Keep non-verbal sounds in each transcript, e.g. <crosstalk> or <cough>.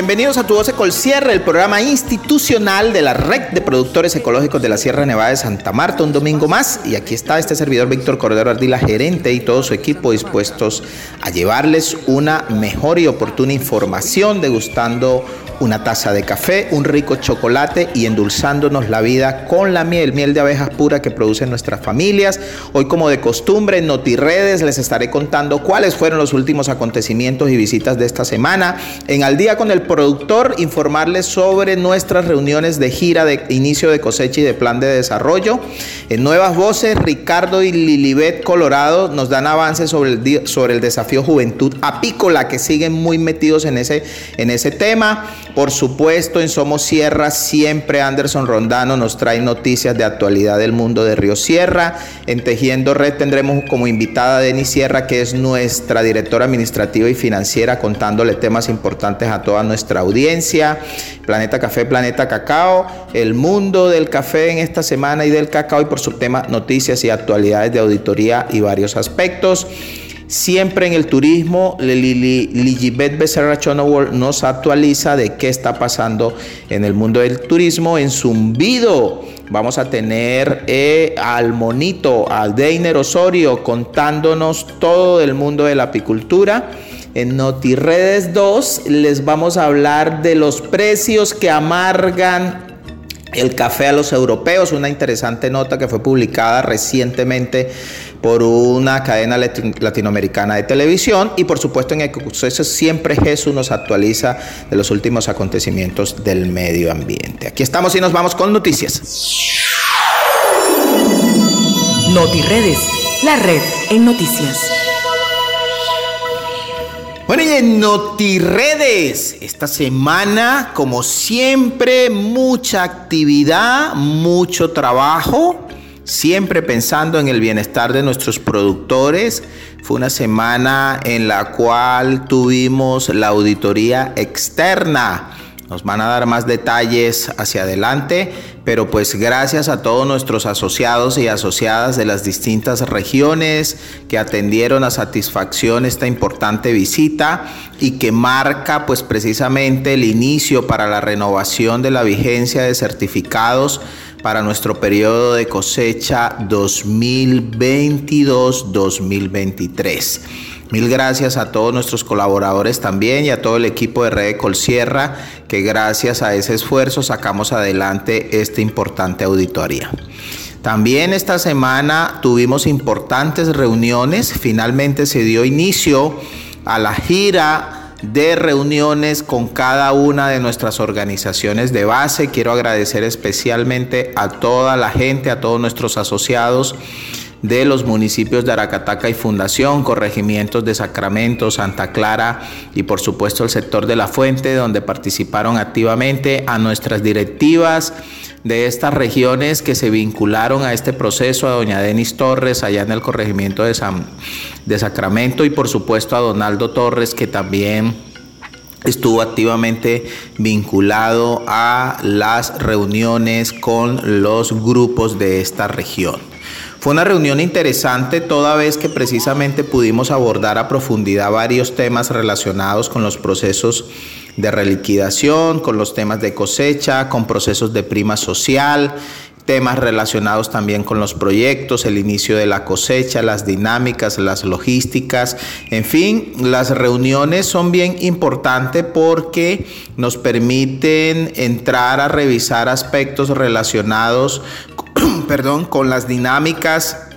bienvenidos a Tu Voz Cierre, el programa institucional de la Red de Productores Ecológicos de la Sierra Nevada de Santa Marta, un domingo más. Y aquí está este servidor Víctor Cordero Ardila, gerente y todo su equipo dispuestos a llevarles una mejor y oportuna información, degustando una taza de café, un rico chocolate y endulzándonos la vida con la miel, miel de abejas pura que producen nuestras familias. Hoy, como de costumbre, en NotiRedes les estaré contando cuáles fueron los últimos acontecimientos y visitas de esta semana. En Al día con el productor, informarles sobre nuestras reuniones de gira de inicio de cosecha y de plan de desarrollo. En Nuevas Voces, Ricardo y Lilibet Colorado nos dan avances sobre el, sobre el desafío Juventud Apícola, que siguen muy metidos en ese, en ese tema. Por supuesto, en Somos Sierra, siempre Anderson Rondano nos trae noticias de actualidad del mundo de Río Sierra. En Tejiendo Red tendremos como invitada a Denis Sierra, que es nuestra directora administrativa y financiera, contándole temas importantes a toda nuestra audiencia. Planeta Café, Planeta Cacao, el mundo del café en esta semana y del cacao, y por su tema noticias y actualidades de auditoría y varios aspectos. Siempre en el turismo, Ligibet Becerra Chonowol nos actualiza de qué está pasando en el mundo del turismo. En Zumbido vamos a tener eh, al monito, al Deiner Osorio, contándonos todo del mundo de la apicultura. En NotiRedes 2 les vamos a hablar de los precios que amargan el café a los europeos, una interesante nota que fue publicada recientemente por una cadena lati- latinoamericana de televisión y por supuesto en Ecosucesos siempre Jesús nos actualiza de los últimos acontecimientos del medio ambiente. Aquí estamos y nos vamos con noticias. NotiRedes, la red en noticias. Bueno, y en NotiRedes, esta semana, como siempre, mucha actividad, mucho trabajo, siempre pensando en el bienestar de nuestros productores. Fue una semana en la cual tuvimos la auditoría externa. Nos van a dar más detalles hacia adelante, pero pues gracias a todos nuestros asociados y asociadas de las distintas regiones que atendieron a satisfacción esta importante visita y que marca pues precisamente el inicio para la renovación de la vigencia de certificados para nuestro periodo de cosecha 2022-2023. Mil gracias a todos nuestros colaboradores también y a todo el equipo de Red Colsierra que gracias a ese esfuerzo sacamos adelante esta importante auditoría. También esta semana tuvimos importantes reuniones, finalmente se dio inicio a la gira de reuniones con cada una de nuestras organizaciones de base. Quiero agradecer especialmente a toda la gente, a todos nuestros asociados de los municipios de Aracataca y Fundación, corregimientos de Sacramento, Santa Clara y por supuesto el sector de la Fuente, donde participaron activamente a nuestras directivas de estas regiones que se vincularon a este proceso, a doña Denis Torres, allá en el corregimiento de, San, de Sacramento, y por supuesto a Donaldo Torres, que también estuvo activamente vinculado a las reuniones con los grupos de esta región. Fue una reunión interesante toda vez que precisamente pudimos abordar a profundidad varios temas relacionados con los procesos de reliquidación, con los temas de cosecha, con procesos de prima social, temas relacionados también con los proyectos, el inicio de la cosecha, las dinámicas, las logísticas, en fin, las reuniones son bien importantes porque nos permiten entrar a revisar aspectos relacionados <clears throat> perdón, con las dinámicas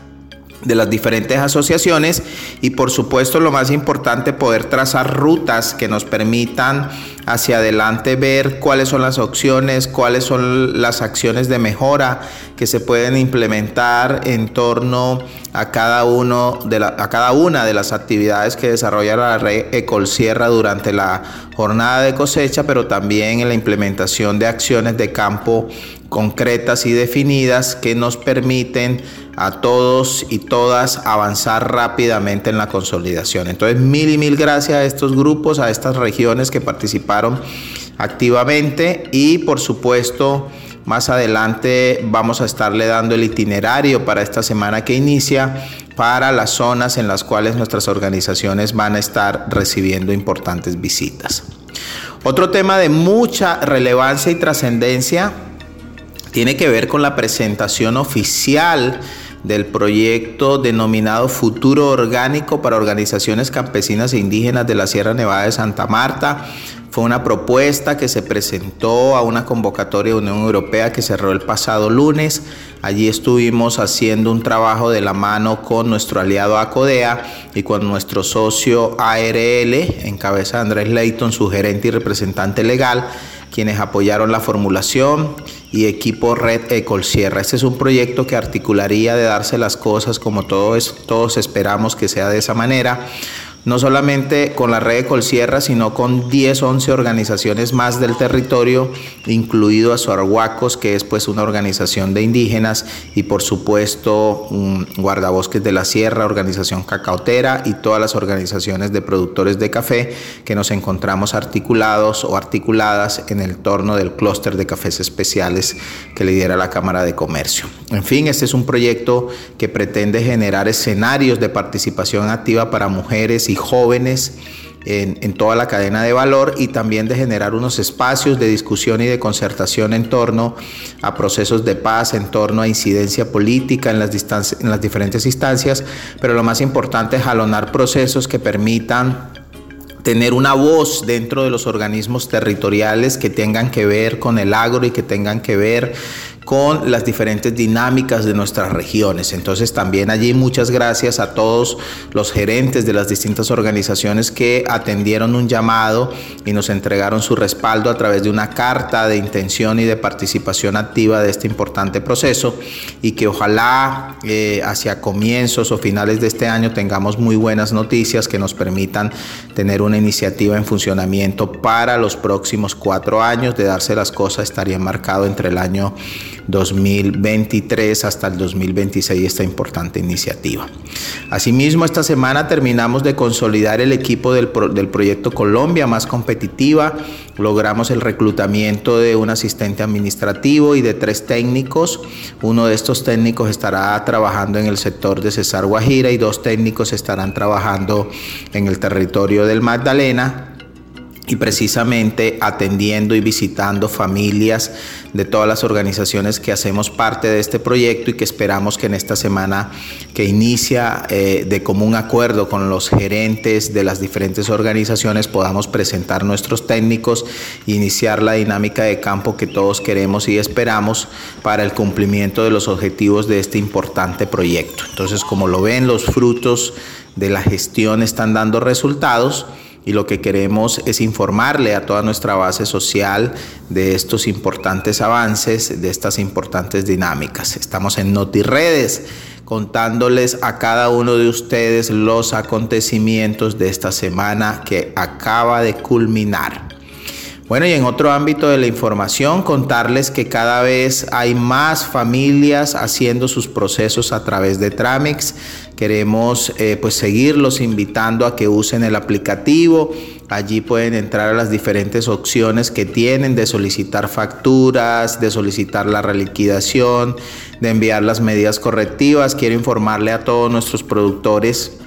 de las diferentes asociaciones y por supuesto lo más importante poder trazar rutas que nos permitan hacia adelante ver cuáles son las opciones, cuáles son las acciones de mejora que se pueden implementar en torno a cada, uno de a cada una de las actividades que desarrolla la red Ecolsierra durante la jornada de cosecha, pero también en la implementación de acciones de campo concretas y definidas que nos permiten a todos y todas avanzar rápidamente en la consolidación. Entonces, mil y mil gracias a estos grupos, a estas regiones que participaron activamente y por supuesto más adelante vamos a estarle dando el itinerario para esta semana que inicia para las zonas en las cuales nuestras organizaciones van a estar recibiendo importantes visitas. Otro tema de mucha relevancia y trascendencia tiene que ver con la presentación oficial del proyecto denominado Futuro Orgánico para Organizaciones Campesinas e Indígenas de la Sierra Nevada de Santa Marta. Fue una propuesta que se presentó a una convocatoria de Unión Europea que cerró el pasado lunes. Allí estuvimos haciendo un trabajo de la mano con nuestro aliado ACODEA y con nuestro socio ARL, en cabeza de Andrés Leighton, su gerente y representante legal quienes apoyaron la formulación y equipo Red Ecolsierra. Este es un proyecto que articularía de darse las cosas como todos, todos esperamos que sea de esa manera no solamente con la red de Colsierra, sino con 10, 11 organizaciones más del territorio, incluido a Suarhuacos, que es pues una organización de indígenas, y por supuesto Guardabosques de la Sierra, organización cacautera, y todas las organizaciones de productores de café que nos encontramos articulados o articuladas en el torno del clúster de cafés especiales que lidera la Cámara de Comercio. En fin, este es un proyecto que pretende generar escenarios de participación activa para mujeres y jóvenes en, toda la cadena de valor y también de generar unos espacios de discusión y de concertación en torno a procesos de paz, en torno a incidencia política en las, en las diferentes instancias, pero lo más importante es jalonar procesos que permitan tener una voz dentro de los organismos territoriales que tengan que ver con el agro y que tengan que ver con las diferentes dinámicas de nuestras regiones. Entonces también allí muchas gracias a todos los gerentes de las distintas organizaciones que atendieron un llamado y nos entregaron su respaldo a través de una carta de intención y de participación activa de este importante proceso y que ojalá eh, hacia comienzos o finales de este año tengamos muy buenas noticias que nos permitan tener una iniciativa en funcionamiento para los próximos cuatro años. De darse las cosas estaría marcado entre el año 2023 hasta el 2026 esta importante iniciativa. Asimismo, esta semana terminamos de consolidar el equipo del, del proyecto Colombia más competitiva. Logramos el reclutamiento de un asistente administrativo y de tres técnicos. Uno de estos técnicos estará trabajando en el sector de Cesar Guajira y dos técnicos estarán trabajando en el territorio del Magdalena y precisamente atendiendo y visitando familias de todas las organizaciones que hacemos parte de este proyecto y que esperamos que en esta semana que inicia eh, de común acuerdo con los gerentes de las diferentes organizaciones podamos presentar nuestros técnicos iniciar la dinámica de campo que todos queremos y esperamos para el cumplimiento de los objetivos de este importante proyecto. Entonces, como lo ven, los frutos de la gestión están dando resultados y lo que queremos es informarle a toda nuestra base social de estos importantes avances, de estas importantes dinámicas. Estamos en NotiRedes contándoles a cada uno de ustedes los acontecimientos de esta semana que acaba de culminar. Bueno, y en otro ámbito de la información, contarles que cada vez hay más familias haciendo sus procesos a través de Tramex. Queremos eh, pues seguirlos invitando a que usen el aplicativo. Allí pueden entrar a las diferentes opciones que tienen de solicitar facturas, de solicitar la reliquidación, de enviar las medidas correctivas. Quiero informarle a todos nuestros productores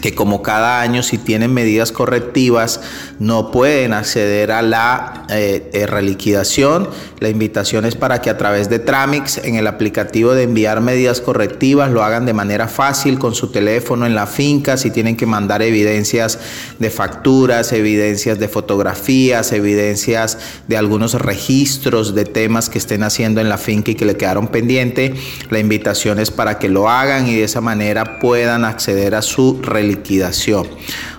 que como cada año si tienen medidas correctivas no pueden acceder a la eh, eh, reliquidación. La invitación es para que a través de Tramix en el aplicativo de enviar medidas correctivas lo hagan de manera fácil con su teléfono en la finca, si tienen que mandar evidencias de facturas, evidencias de fotografías, evidencias de algunos registros de temas que estén haciendo en la finca y que le quedaron pendiente, la invitación es para que lo hagan y de esa manera puedan acceder a su reliquidación liquidación.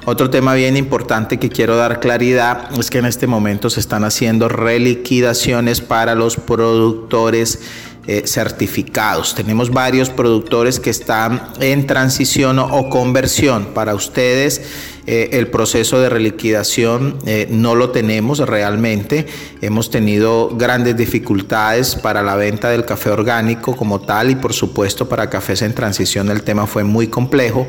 Otro tema bien importante que quiero dar claridad es que en este momento se están haciendo reliquidaciones para los productores eh, certificados. Tenemos varios productores que están en transición o conversión. Para ustedes eh, el proceso de reliquidación eh, no lo tenemos realmente. Hemos tenido grandes dificultades para la venta del café orgánico como tal y por supuesto para cafés en transición el tema fue muy complejo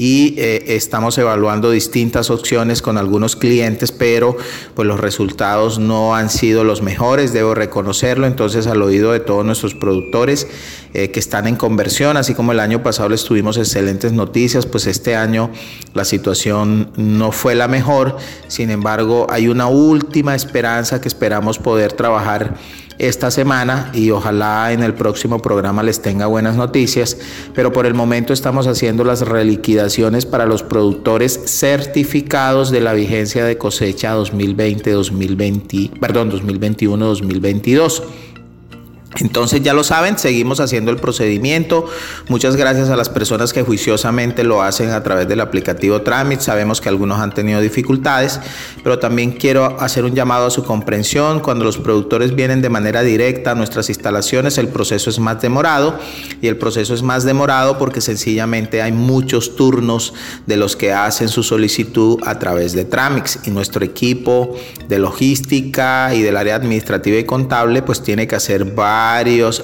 y eh, estamos evaluando distintas opciones con algunos clientes, pero pues los resultados no han sido los mejores, debo reconocerlo, entonces al oído de todos nuestros productores eh, que están en conversión, así como el año pasado les tuvimos excelentes noticias, pues este año la situación no fue la mejor, sin embargo hay una última esperanza que esperamos poder trabajar esta semana y ojalá en el próximo programa les tenga buenas noticias, pero por el momento estamos haciendo las reliquidaciones para los productores certificados de la vigencia de cosecha 2020-2020, perdón, 2021-2022. Entonces ya lo saben, seguimos haciendo el procedimiento. Muchas gracias a las personas que juiciosamente lo hacen a través del aplicativo Tramit. Sabemos que algunos han tenido dificultades, pero también quiero hacer un llamado a su comprensión. Cuando los productores vienen de manera directa a nuestras instalaciones, el proceso es más demorado y el proceso es más demorado porque sencillamente hay muchos turnos de los que hacen su solicitud a través de Tramix y nuestro equipo de logística y del área administrativa y contable pues tiene que hacer varios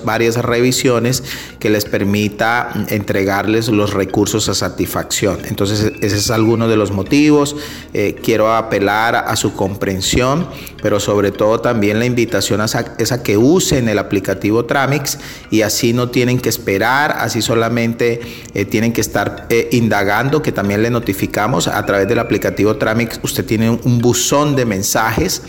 varias revisiones que les permita entregarles los recursos a satisfacción. Entonces, ese es alguno de los motivos. Eh, quiero apelar a, su comprensión, pero sobre todo también la invitación a, es que usen el aplicativo Tramix y así no tienen que esperar, así solamente eh, tienen que estar eh, indagando, que también le notificamos a través del aplicativo Tramix. Usted tiene un buzón de mensajes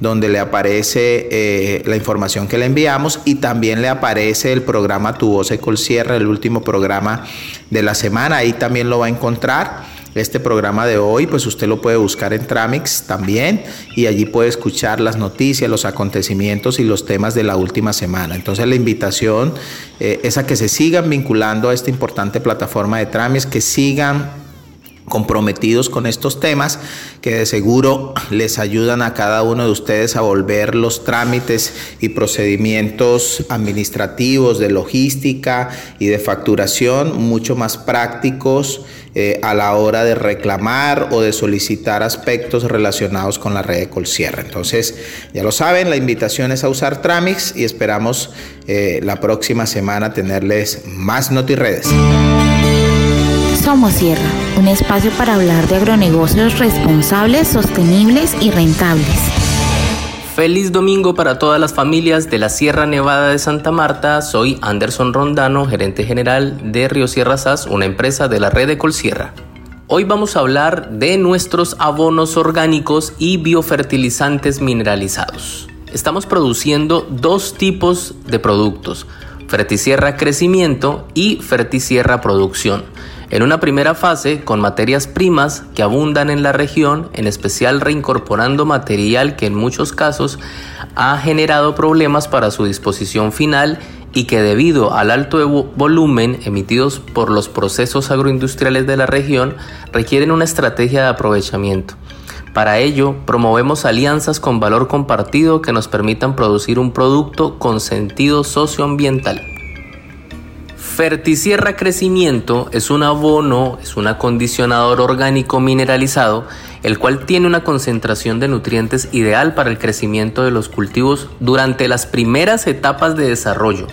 donde le aparece la información que le enviamos también le aparece el programa Tu Voz Ecol Cierre, el último programa de la semana. Ahí también lo va a encontrar. Este programa de hoy, pues usted lo puede buscar en Tramix también y allí puede escuchar las noticias, los acontecimientos y los temas de la última semana. Entonces la invitación eh, es a que se sigan vinculando a esta importante plataforma de Tramix, que sigan comprometidos con estos temas que de seguro les ayudan a cada uno de ustedes a volver los trámites y procedimientos administrativos de logística y de facturación mucho más prácticos eh, a la hora de reclamar o de solicitar aspectos relacionados con la red de Colcierra. Entonces, ya lo saben, la invitación es a usar Tramix y esperamos eh, la próxima semana tenerles más NotiRedes. Somos Sierra, un espacio para hablar de agronegocios responsables, sostenibles y rentables. Feliz domingo para todas las familias de la Sierra Nevada de Santa Marta. Soy Anderson Rondano, gerente general de Río Sierra SAS, una empresa de la red de Colsierra. Hoy vamos a hablar de nuestros abonos orgánicos y biofertilizantes mineralizados. Estamos produciendo dos tipos de productos, Fertisierra Crecimiento y Fertisierra Producción en una primera fase con materias primas que abundan en la región, en especial reincorporando material que en muchos casos ha generado problemas para su disposición final y que debido al alto volumen emitidos por los procesos agroindustriales de la región requieren una estrategia de aprovechamiento. Para ello, promovemos alianzas con valor compartido que nos permitan producir un producto con sentido socioambiental. Fertisierra Crecimiento es un abono, es un acondicionador orgánico mineralizado, el cual tiene una concentración de nutrientes ideal para el crecimiento de los cultivos durante las primeras etapas de desarrollo,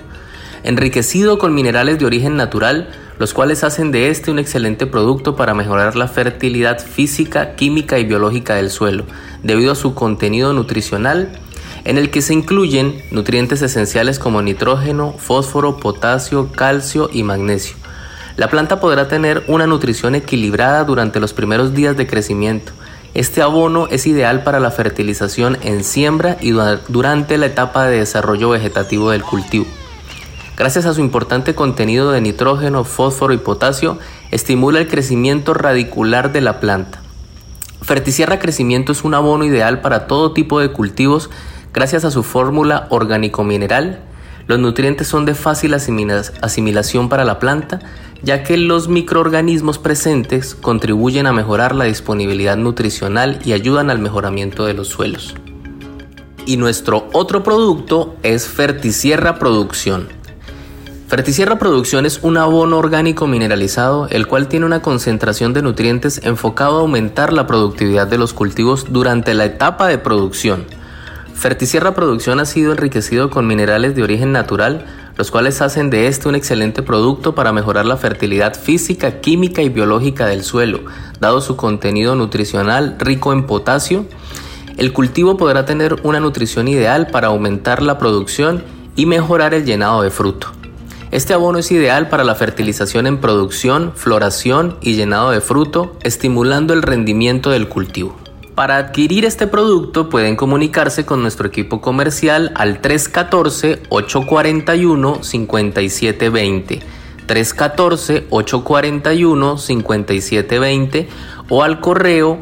enriquecido con minerales de origen natural, los cuales hacen de este un excelente producto para mejorar la fertilidad física, química y biológica del suelo, debido a su contenido nutricional en el que se incluyen nutrientes esenciales como nitrógeno, fósforo, potasio, calcio y magnesio. La planta podrá tener una nutrición equilibrada durante los primeros días de crecimiento. Este abono es ideal para la fertilización en siembra y durante la etapa de desarrollo vegetativo del cultivo. Gracias a su importante contenido de nitrógeno, fósforo y potasio, estimula el crecimiento radicular de la planta. Ferticierra Crecimiento es un abono ideal para todo tipo de cultivos gracias a su fórmula orgánico-mineral. Los nutrientes son de fácil asimilación para la planta, ya que los microorganismos presentes contribuyen a mejorar la disponibilidad nutricional y ayudan al mejoramiento de los suelos. Y nuestro otro producto es Ferticierra Producción. Ferticierra Producción es un abono orgánico mineralizado, el cual tiene una concentración de nutrientes enfocado a aumentar la productividad de los cultivos durante la etapa de producción. Ferticierra Producción ha sido enriquecido con minerales de origen natural, los cuales hacen de este un excelente producto para mejorar la fertilidad física, química y biológica del suelo, dado su contenido nutricional rico en potasio. El cultivo podrá tener una nutrición ideal para aumentar la producción y mejorar el llenado de fruto. Este abono es ideal para la fertilización en producción, floración y llenado de fruto, estimulando el rendimiento del cultivo. Para adquirir este producto pueden comunicarse con nuestro equipo comercial al 314-841-5720, 314-841-5720 o al correo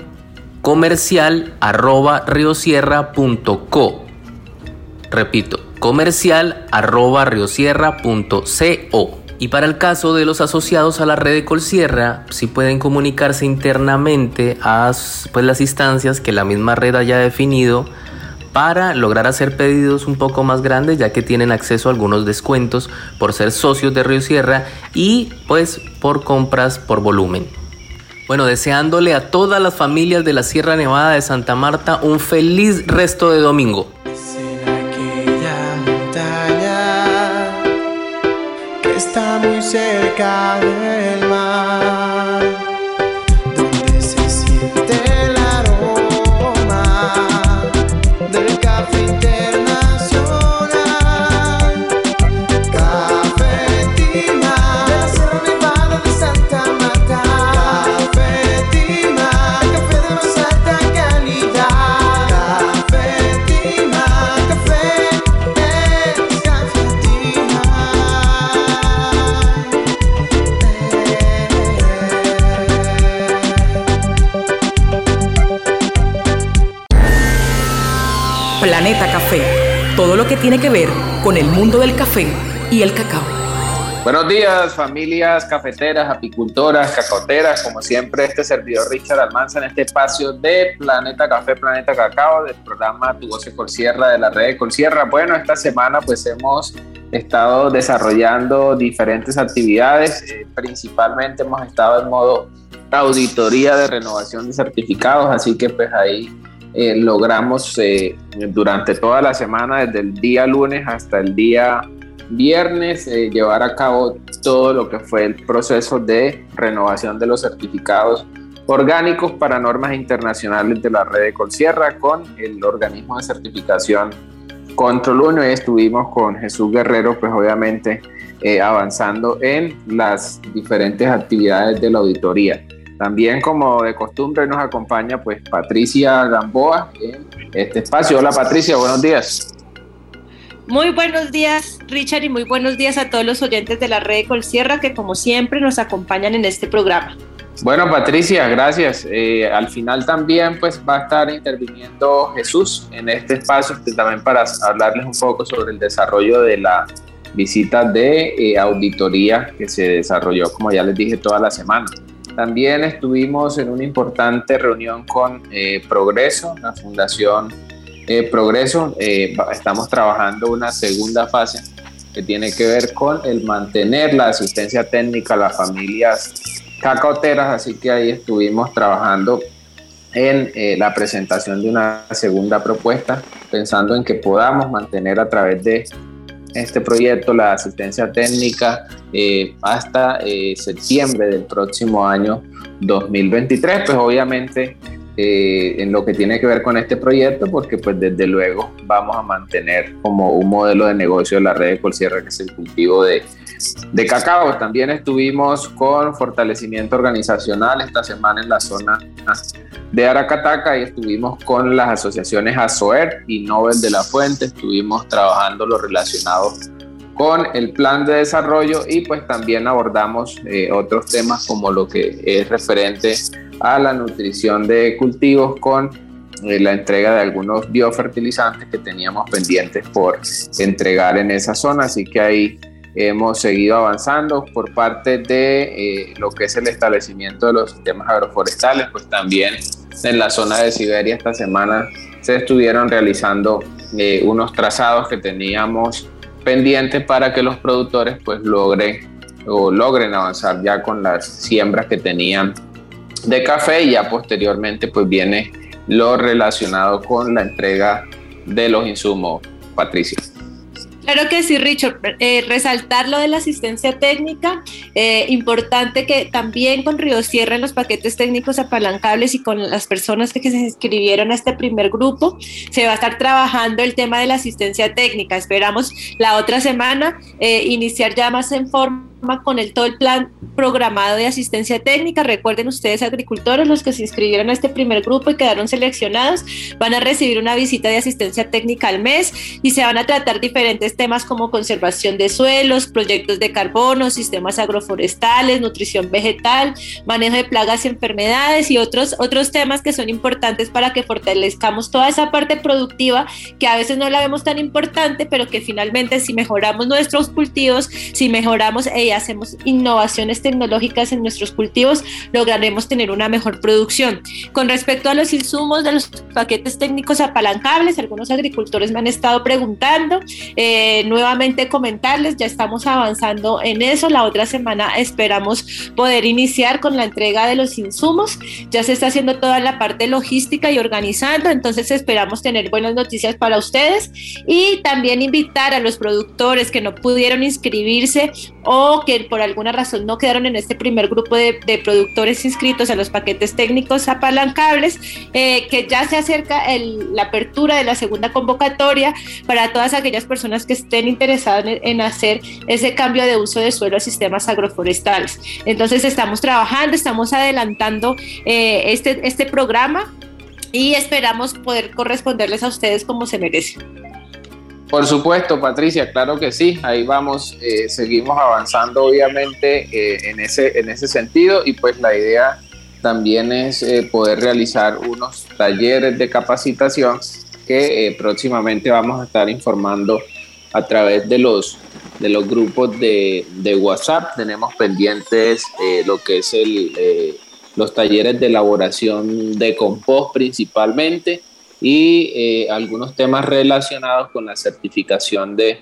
comercial arroba riosierra.co. Repito, comercial arroba riosierra.co. Y para el caso de los asociados a la red de Colsierra, si pueden comunicarse internamente a pues, las instancias que la misma red haya definido para lograr hacer pedidos un poco más grandes ya que tienen acceso a algunos descuentos por ser socios de Río Sierra y pues por compras por volumen. Bueno, deseándole a todas las familias de la Sierra Nevada de Santa Marta un feliz resto de domingo. Cerca del tiene que ver con el mundo del café y el cacao. Buenos días, familias cafeteras, apicultoras, cacoteras. Como siempre, este servidor Richard Almanza en este espacio de Planeta Café, Planeta Cacao, del programa Tu Voz Colsierra, de la red de Colsierra. Bueno, esta semana pues hemos estado desarrollando diferentes actividades. Eh, principalmente hemos estado en modo auditoría de renovación de certificados, así que pues ahí eh, logramos eh, durante toda la semana, desde el día lunes hasta el día viernes, eh, llevar a cabo todo lo que fue el proceso de renovación de los certificados orgánicos para normas internacionales de la red de Colsierra con el organismo de certificación Control 1 y estuvimos con Jesús Guerrero, pues obviamente avanzando en las diferentes actividades de la auditoría. También como de costumbre nos acompaña pues Patricia Gamboa en este espacio. Hola Patricia, buenos días. Muy buenos días, Richard, y muy buenos días a todos los oyentes de la red de Colsierra que como siempre nos acompañan en este programa. Bueno, Patricia, gracias. Eh, al final también pues va a estar interviniendo Jesús en este espacio pues, también para hablarles un poco sobre el desarrollo de la visita de eh, auditoría que se desarrolló, como ya les dije, toda la semana. También estuvimos en una importante reunión con eh, Progreso, la Fundación eh, Progreso. Eh, estamos trabajando una segunda fase que tiene que ver con el mantener la asistencia técnica a las familias cacaoteras, así que ahí estuvimos trabajando en la presentación de una segunda propuesta, pensando en que podamos mantener a través de este proyecto la asistencia técnica eh, hasta eh, septiembre del próximo año 2023, pues obviamente eh, en lo que tiene que ver con este proyecto, porque pues desde luego vamos a mantener como un modelo de negocio la red de Colsierra, que es el cultivo de, de cacao. También estuvimos con fortalecimiento organizacional esta semana en la zona de Aracataca y estuvimos con las asociaciones ASOER y Nobel de la Fuente, estuvimos trabajando lo relacionado con el plan de desarrollo y pues también abordamos eh, otros temas como lo que es referente a la nutrición de cultivos con eh, la entrega de algunos biofertilizantes que teníamos pendientes por entregar en esa zona, así que ahí hemos seguido avanzando por parte de eh, lo que es el establecimiento de los sistemas agroforestales, pues también en la zona de Siberia esta semana se estuvieron realizando unos trazados que teníamos pendiente para que los productores pues logren o logren avanzar ya con las siembras que tenían de café y ya posteriormente pues viene lo relacionado con la entrega de los insumos. Patricia. Claro que sí, Richard. Eh, resaltar lo de la asistencia técnica. Eh, importante que también con Río Sierra en los paquetes técnicos apalancables y con las personas que, se inscribieron a este primer grupo, se va a estar trabajando el tema de la asistencia técnica. Esperamos la otra semana eh, iniciar ya más en forma con el todo el plan programado de asistencia técnica. Recuerden ustedes, agricultores, los que se inscribieron a este primer grupo y quedaron seleccionados, van a recibir una visita de asistencia técnica al mes y se van a tratar diferentes temas como conservación de suelos, proyectos de carbono, sistemas agroforestales, nutrición vegetal, manejo de plagas y enfermedades y otros, otros temas que son importantes para que fortalezcamos toda esa parte productiva que a veces no la vemos tan importante, pero que finalmente si mejoramos nuestros cultivos, si mejoramos y hacemos innovaciones tecnológicas en nuestros cultivos, lograremos tener una mejor producción. Con respecto a los insumos de los paquetes técnicos apalancables, algunos agricultores me han estado preguntando. Eh, nuevamente comentarles, ya estamos avanzando en eso. La otra semana esperamos poder iniciar con la entrega de los insumos. Ya se está haciendo toda la parte logística y organizando, entonces esperamos tener buenas noticias para ustedes y también invitar a los productores que no pudieron inscribirse o que por alguna razón no quedaron en este primer grupo de, productores inscritos a los paquetes técnicos apalancables, eh, que ya se acerca la apertura de la segunda convocatoria para todas aquellas personas que estén interesadas en, hacer ese cambio de uso de suelo a sistemas agroforestales. Entonces estamos trabajando, estamos adelantando eh, este, este programa y esperamos poder corresponderles a ustedes como se merece. Por supuesto, Patricia, claro que sí. Ahí vamos, eh, seguimos avanzando obviamente eh, en, ese, en ese sentido y pues la idea también es eh, poder realizar unos talleres de capacitación que próximamente vamos a estar informando a través de los, de los grupos de, de WhatsApp. Tenemos pendientes lo que es el, los talleres de elaboración de compost principalmente y eh, algunos temas relacionados con la certificación de,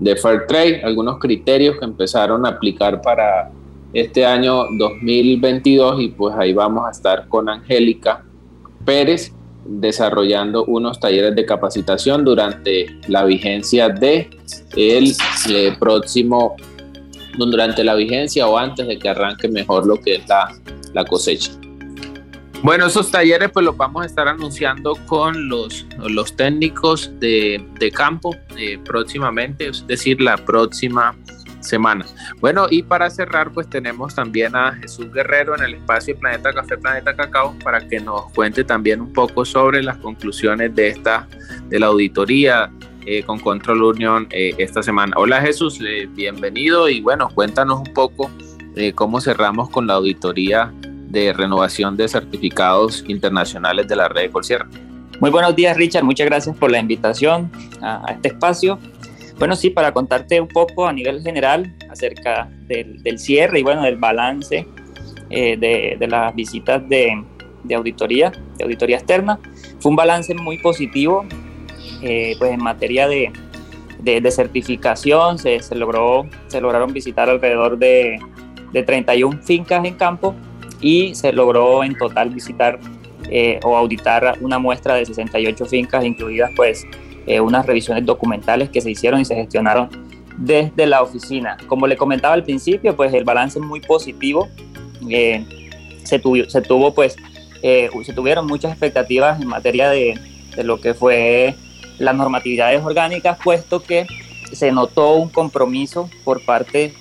de Fair Trade, algunos criterios que empezaron a aplicar para este año 2022 y pues ahí vamos a estar con Angélica Pérez desarrollando unos talleres de capacitación durante la vigencia de el eh, próximo durante la vigencia o antes de que arranque mejor lo que es la, la cosecha. Bueno, esos talleres pues los vamos a estar anunciando con los, los técnicos de, campo eh, próximamente, es decir, la próxima semana. Bueno, y para cerrar, pues tenemos también a Jesús Guerrero en el espacio Planeta Café, Planeta Cacao, para que nos cuente también un poco sobre las conclusiones de esta, de la auditoría eh, con Control Union eh, esta semana. Hola Jesús, bienvenido y bueno, cuéntanos un poco cómo cerramos con la auditoría de renovación de certificados internacionales de la red de Colsierra. Muy buenos días, Richard. Muchas gracias por la invitación a, este espacio. Bueno, sí, para contarte un poco a nivel general acerca del, cierre y bueno, del balance eh, de, las visitas de, auditoría, de auditoría externa. Fue un balance muy positivo, eh, pues en materia de, certificación se, se, logró, se lograron visitar alrededor de, de 31 fincas en campo y se logró en total visitar eh, o auditar una muestra de 68 fincas, incluidas pues eh, unas revisiones documentales que se hicieron y se gestionaron desde la oficina. Como le comentaba al principio, pues el balance es muy positivo. Eh, se, tuvo, se tuvo pues eh, se tuvieron muchas expectativas en materia de, de lo que fue las normatividades orgánicas, puesto que se notó un compromiso por parte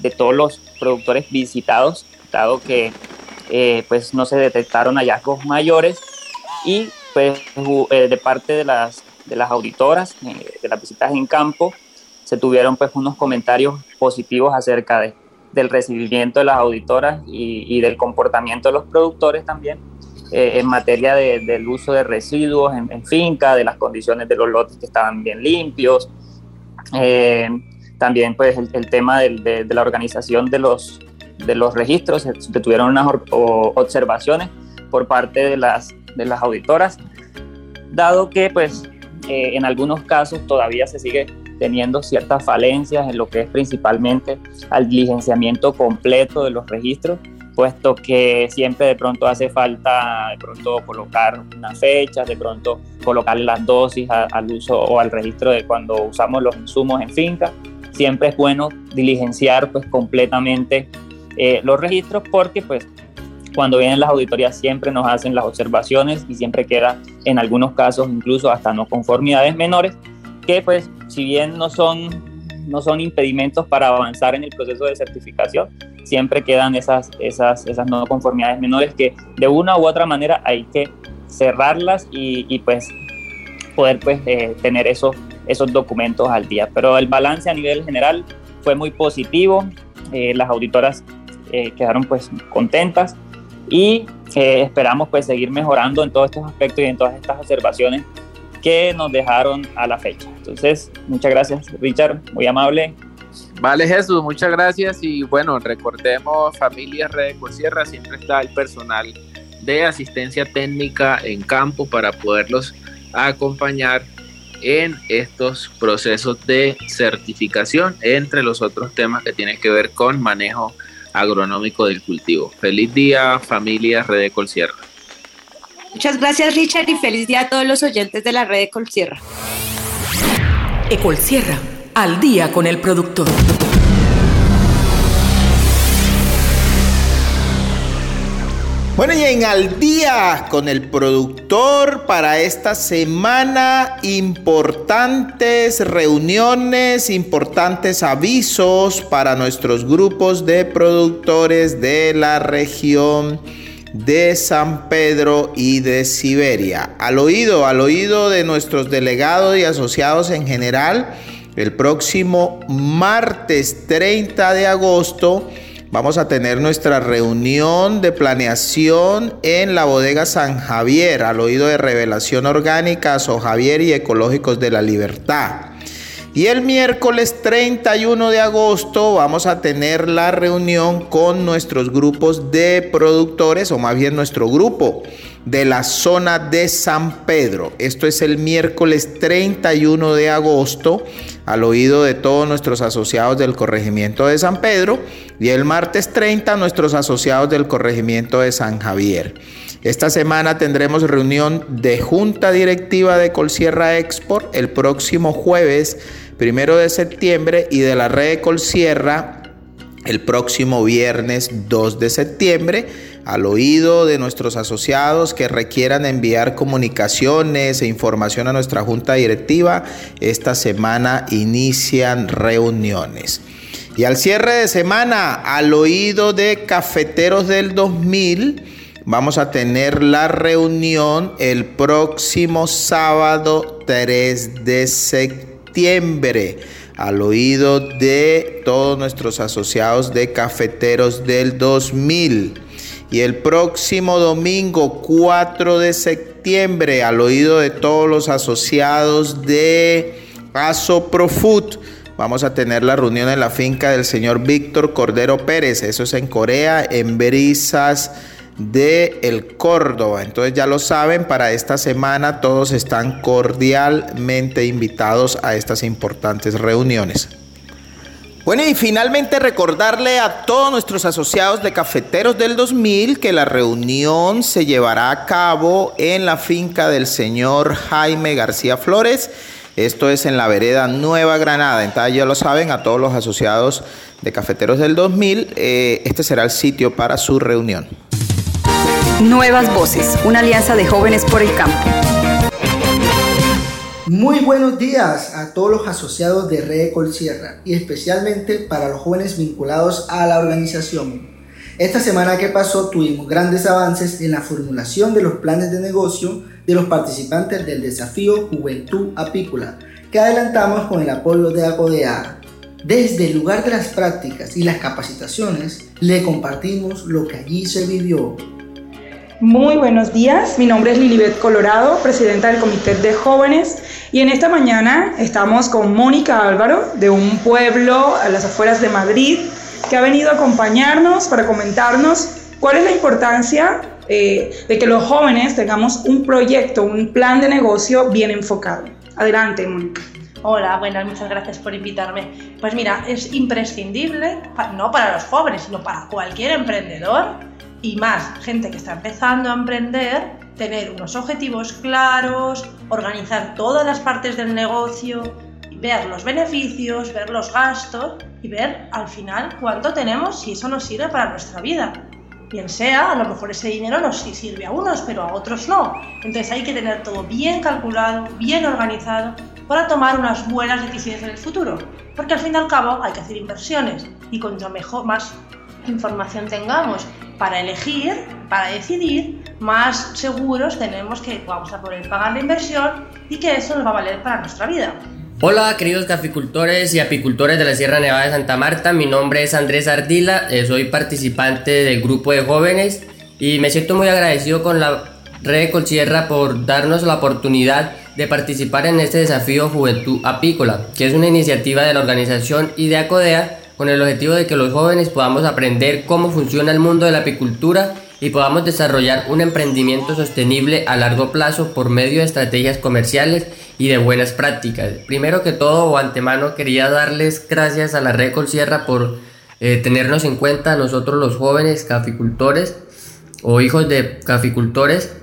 de todos los productores visitados, dado que eh, pues no se detectaron hallazgos mayores y pues eh, de parte de las, de las auditoras, eh, de las visitas en campo, se tuvieron pues unos comentarios positivos acerca de, del recibimiento de las auditoras y, del comportamiento de los productores también en materia del uso de residuos en, finca, de las condiciones de los lotes que estaban bien limpios, también pues el, tema de, la organización de los, de los registros, se, tuvieron unas observaciones por parte de las, de las auditoras, dado que pues eh, en algunos casos todavía se sigue teniendo ciertas falencias en lo que es principalmente al diligenciamiento completo de los registros, puesto que siempre de pronto hace falta de pronto colocar una fecha, de pronto colocar las dosis al uso o al registro de cuando usamos los insumos en finca. Siempre es bueno diligenciar pues completamente eh, los registros porque pues cuando vienen las auditorías siempre nos hacen las observaciones y siempre queda en algunos casos incluso hasta no conformidades menores que pues si bien no son, no son impedimentos para avanzar en el proceso de certificación, siempre quedan esas, esas, esas no conformidades menores que de una u otra manera hay que cerrarlas y, y pues poder pues eh, tener esos, esos documentos al día. Pero el balance a nivel general fue muy positivo, eh, las auditoras eh, quedaron pues contentas y eh, esperamos pues seguir mejorando en todos estos aspectos y en todas estas observaciones que nos dejaron a la fecha. Entonces, muchas gracias Richard, muy amable. Vale Jesús, muchas gracias y bueno, recordemos familias Red Sierra, siempre está el personal de asistencia técnica en campo para poderlos acompañar en estos procesos de certificación, entre los otros temas que tienen que ver con manejo agronómico del cultivo. Feliz día, familia Red de Colsierra. Muchas gracias, Richard, y feliz día a todos los oyentes de la Red de Colsierra. Ecolsierra, al día con el productor. Bueno, y en al día con el productor para esta semana, importantes reuniones, importantes avisos para nuestros grupos de productores de la región de San Pedro y de Siberia. Al oído, al oído de nuestros delegados y asociados en general, el próximo martes 30 de agosto, Vamos a tener nuestra reunión de planeación en la bodega San Javier, al oído de Revelación Orgánica, So Javier y Ecológicos de la Libertad. Y el miércoles 31 de agosto vamos a tener la reunión con nuestros grupos de productores, o más bien nuestro grupo de la zona de San Pedro. Esto es el miércoles 31 de agosto, al oído de todos nuestros asociados del corregimiento de San Pedro, y el martes 30 nuestros asociados del corregimiento de San Javier. Esta semana tendremos reunión de junta directiva de Colsierra Export el próximo jueves, primero de septiembre, y de la red de Colsierra el próximo viernes 2 de septiembre al oído de nuestros asociados que requieran enviar comunicaciones e información a nuestra junta directiva. Esta semana inician reuniones. Y al cierre de semana, al oído de Cafeteros del 2000, vamos a tener la reunión el próximo sábado 3 de septiembre al oído de todos nuestros asociados de Cafeteros del 2000. Y el próximo domingo 4 de septiembre, al oído de todos los asociados de Aso Profut, vamos a tener la reunión en la finca del señor Víctor Cordero Pérez. Eso es en Corea, en Brisas de El Córdoba. Entonces ya lo saben, para esta semana todos están cordialmente invitados a estas importantes reuniones. Bueno, y finalmente recordarle a todos nuestros asociados de Cafeteros del 2000 que la reunión se llevará a cabo en la finca del señor Jaime García Flores. Esto es en la vereda Nueva Granada. Entonces ya lo saben, a todos los asociados de Cafeteros del 2000, eh, este será el sitio para su reunión. Nuevas Voces, una alianza de jóvenes por el campo. Muy buenos días a todos los asociados de Red Sierra y especialmente para los jóvenes vinculados a la organización. Esta semana que pasó tuvimos grandes avances en la formulación de los planes de negocio de los participantes del desafío Juventud Apícola, que adelantamos con el apoyo de ACODEA. Desde el lugar de las prácticas y las capacitaciones, le compartimos lo que allí se vivió. Muy buenos días, mi nombre es Lilibet Colorado, presidenta del Comité de Jóvenes, y en esta mañana estamos con Mónica Álvaro, de un pueblo a las afueras de Madrid, que ha venido a acompañarnos para comentarnos cuál es la importancia eh, de que los jóvenes tengamos un proyecto, un plan de negocio bien enfocado. Adelante, Mónica. Hola, buenas, muchas gracias por invitarme. Pues mira, es imprescindible, no para los jóvenes, sino para cualquier emprendedor y más gente que está empezando a emprender, tener unos objetivos claros, organizar todas las partes del negocio, ver los beneficios, ver los gastos y ver al final cuánto tenemos si eso nos sirve para nuestra vida. Bien sea, a lo mejor ese dinero nos sirve a unos, pero a otros no. Entonces hay que tener todo bien calculado, bien organizado, para tomar unas buenas decisiones en el futuro. Porque al fin y al cabo hay que hacer inversiones y cuanto mejor, más información tengamos para elegir, para decidir, más seguros tenemos que vamos a poder pagar la inversión y que eso nos va a valer para nuestra vida. Hola queridos caficultores y apicultores de la Sierra Nevada de Santa Marta, mi nombre es Andrés Ardila, eh, soy participante del grupo de jóvenes y me siento muy agradecido con la Red Colsierra por darnos la oportunidad de participar en este desafío Juventud Apícola, que es una iniciativa de la organización y de ACODEA con el objetivo de que los jóvenes podamos aprender cómo funciona el mundo de la apicultura y podamos desarrollar un emprendimiento sostenible a largo plazo por medio de estrategias comerciales y de buenas prácticas. Primero que todo o antemano quería darles gracias a la Red Colsierra por eh, tenernos en cuenta nosotros los jóvenes caficultores o hijos de caficultores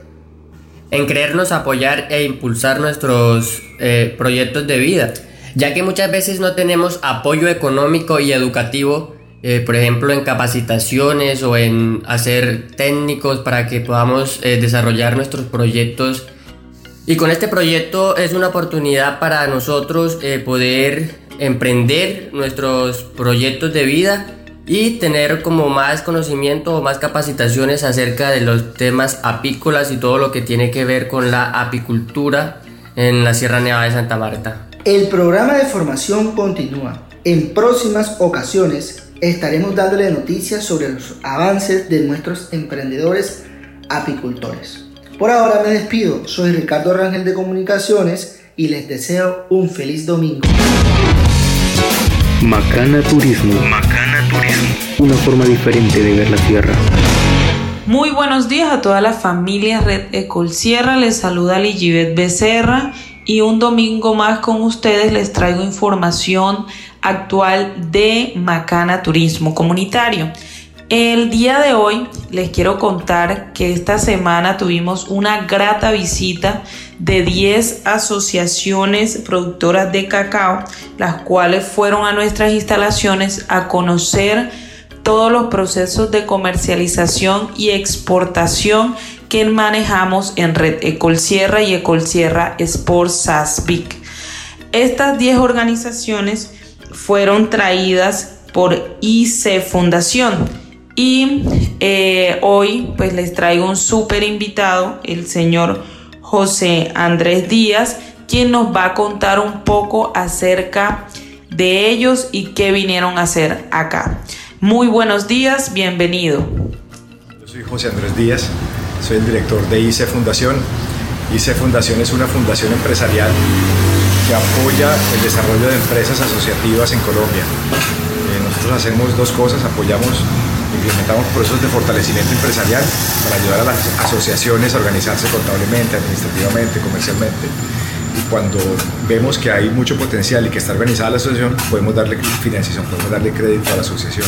en creernos apoyar e impulsar nuestros eh, proyectos de vida, ya que muchas veces no tenemos apoyo económico y educativo eh, por ejemplo, en capacitaciones o en hacer técnicos para que podamos eh, desarrollar nuestros proyectos. Y con este proyecto es una oportunidad para nosotros eh, poder emprender nuestros proyectos de vida y tener como más conocimiento o más capacitaciones acerca de los temas apícolas y todo lo que tiene que ver con la apicultura en la Sierra Nevada de Santa Marta. El programa de formación continúa. En próximas ocasiones estaremos dándole noticias sobre los avances de nuestros emprendedores apicultores. Por ahora me despido, soy Ricardo Rangel de Comunicaciones y les deseo un feliz domingo. Macana Turismo. Macana Turismo. Una forma diferente de ver la tierra. Muy buenos días a toda la familia Red Ecol Sierra. Les saluda Ligibet Becerra y un domingo más con ustedes les traigo información actual de Macana Turismo Comunitario. El día de hoy les quiero contar que esta semana tuvimos una grata visita de 10 asociaciones productoras de cacao, las cuales fueron a nuestras instalaciones a conocer todos los procesos de comercialización y exportación que manejamos en Red Ecolsierra y Ecolsierra Sports SASBIC. Estas 10 organizaciones fueron traídas por IC Fundación. Y eh, hoy pues les traigo un súper invitado, el señor José Andrés Díaz, quien nos va a contar un poco acerca de ellos y qué vinieron a hacer acá. Muy buenos días, bienvenido. Yo soy José Andrés Díaz, soy el director de IC Fundación. IC Fundación es una fundación empresarial que apoya el desarrollo de empresas asociativas en Colombia. Eh, nosotros hacemos dos cosas, apoyamos, implementamos procesos de fortalecimiento empresarial para ayudar a las asociaciones a organizarse contablemente, administrativamente, comercialmente. Y cuando vemos que hay mucho potencial y que está organizada la asociación, podemos darle financiación, podemos darle crédito a la asociación.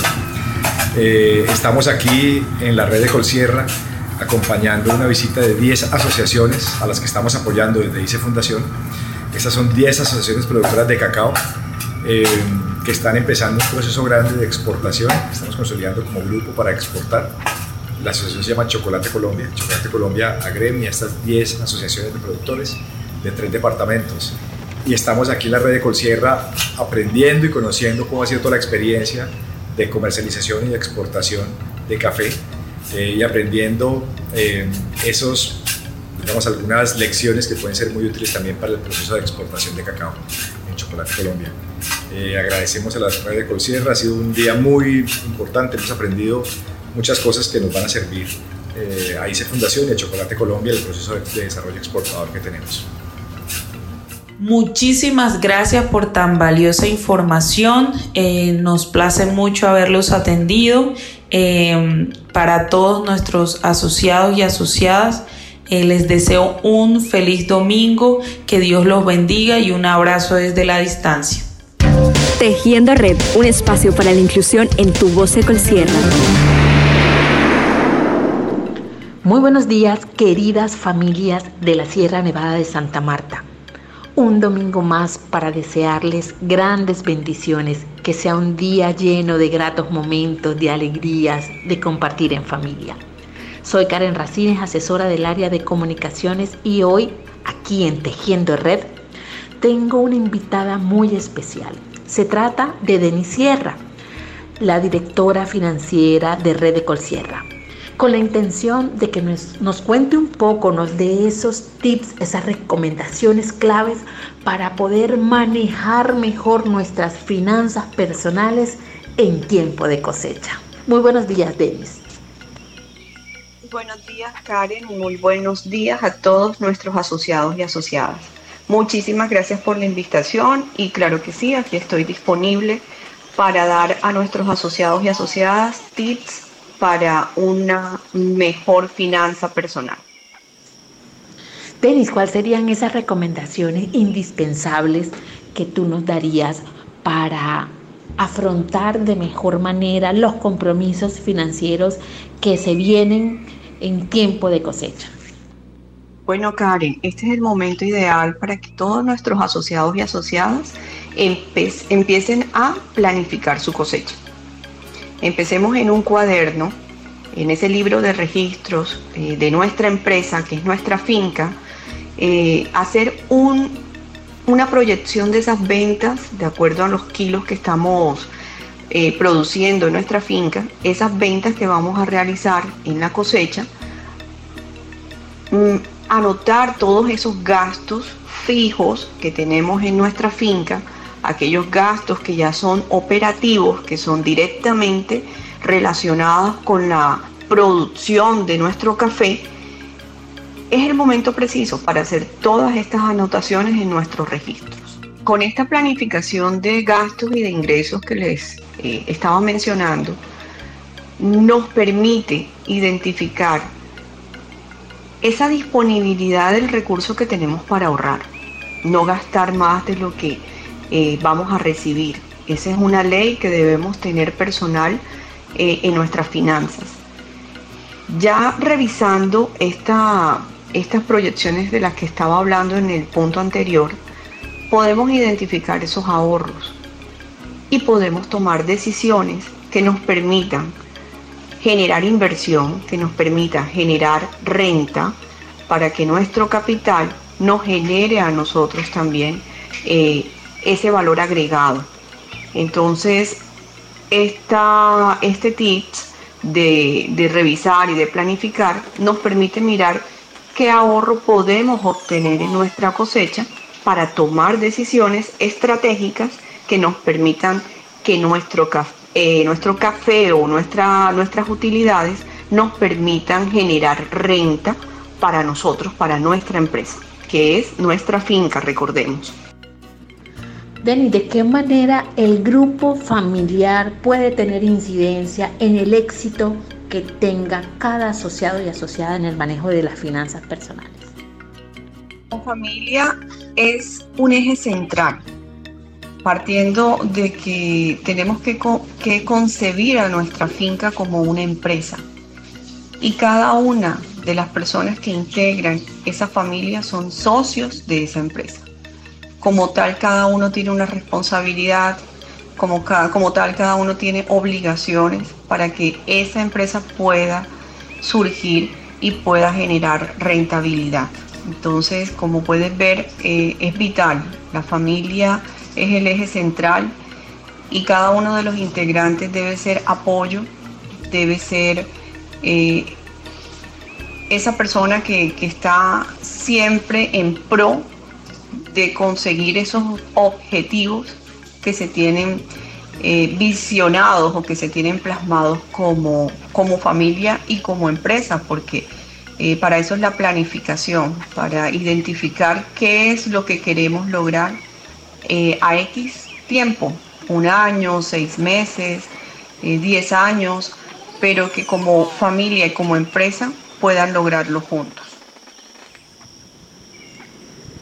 Eh, estamos aquí en la red de Colsierra acompañando una visita de 10 asociaciones a las que estamos apoyando desde ICE Fundación estas son 10 asociaciones productoras de cacao eh, que están empezando un proceso grande de exportación. Estamos consolidando como grupo para exportar la asociación se llama Chocolate Colombia. Chocolate Colombia agremia estas 10 asociaciones de productores de tres departamentos. Y estamos aquí en la red de Colsierra aprendiendo y conociendo cómo ha sido toda la experiencia de comercialización y exportación de café eh, y aprendiendo eh, esos, digamos, algunas lecciones que pueden ser muy útiles también para el proceso de exportación de cacao en Chocolate Colombia. Eh, agradecemos a la red de Colsierra, ha sido un día muy importante, hemos aprendido muchas cosas que nos van a servir eh, a ICE Fundación y a Chocolate Colombia, el proceso de, de desarrollo exportador que tenemos. Muchísimas gracias por tan valiosa información. Eh, nos place mucho haberlos atendido. Eh, para todos nuestros asociados y asociadas, eh, les deseo un feliz domingo, que Dios los bendiga y un abrazo desde la distancia. Tejiendo Red, un espacio para la inclusión en tu voz de Colsierra. Muy buenos días, queridas familias de la Sierra Nevada de Santa Marta. Un domingo más para desearles grandes bendiciones, que sea un día lleno de gratos momentos, de alegrías, de compartir en familia. Soy Karen Racines, asesora del área de comunicaciones y hoy, aquí en Tejiendo Red, tengo una invitada muy especial. Se trata de Denis Sierra, la directora financiera de Red de Colsierra con la intención de que nos, nos, cuente un poco, nos dé esos tips, esas recomendaciones claves para poder manejar mejor nuestras finanzas personales en tiempo de cosecha. Muy buenos días, Denis. Buenos días, Karen. Muy buenos días a todos nuestros asociados y asociadas. Muchísimas gracias por la invitación y claro que sí, aquí estoy disponible para dar a nuestros asociados y asociadas tips para una mejor finanza personal. Denis, ¿cuáles serían esas recomendaciones indispensables que tú nos darías para afrontar de mejor manera los compromisos financieros que se vienen en tiempo de cosecha? Bueno, Karen, este es el momento ideal para que todos nuestros asociados y asociadas empiecen a planificar su cosecha. Empecemos en un cuaderno, en ese libro de registros eh, de nuestra empresa, que es nuestra finca, eh, hacer un, una proyección de esas ventas de acuerdo a los kilos que estamos eh, produciendo en nuestra finca, esas ventas que vamos a realizar en la cosecha, mm, anotar todos esos gastos fijos que tenemos en nuestra finca, aquellos gastos que ya son operativos, que son directamente relacionados con la producción de nuestro café, es el momento preciso para hacer todas estas anotaciones en nuestros registros. Con esta planificación de gastos y de ingresos que les eh, estaba mencionando, nos permite identificar esa disponibilidad del recurso que tenemos para ahorrar, no gastar más de lo que eh, vamos a recibir. Esa es una ley que debemos tener personal eh, en nuestras finanzas. Ya revisando esta, estas proyecciones de las que estaba hablando en el punto anterior, podemos identificar esos ahorros y podemos tomar decisiones que nos permitan generar inversión, que nos permita generar renta para que nuestro capital nos genere a nosotros también eh, ese valor agregado. Entonces, esta, este tips de, de revisar y de planificar nos permite mirar qué ahorro podemos obtener en nuestra cosecha para tomar decisiones estratégicas que nos permitan que nuestro, eh, nuestro café o nuestra, nuestras utilidades nos permitan generar renta para nosotros, para nuestra empresa, que es nuestra finca, recordemos. Denis, ¿de qué manera el grupo familiar puede tener incidencia en el éxito que tenga cada asociado y asociada en el manejo de las finanzas personales? La familia es un eje central, partiendo de que tenemos que, que concebir a nuestra finca como una empresa. Y cada una de las personas que integran esa familia son socios de esa empresa como tal cada uno tiene una responsabilidad, como, cada, como tal cada uno tiene obligaciones para que esa empresa pueda surgir y pueda generar rentabilidad. Entonces, como puedes ver, eh, es vital. La familia es el eje central y cada uno de los integrantes debe ser apoyo, debe ser eh, esa persona que, que está siempre en pro de conseguir esos objetivos que se tienen eh, visionados o que se tienen plasmados como, como familia y como empresa, porque eh, para eso es la planificación, para identificar qué es lo que queremos lograr eh, a X tiempo, un año, seis meses, diez años, pero que como familia y como empresa puedan lograrlo juntos.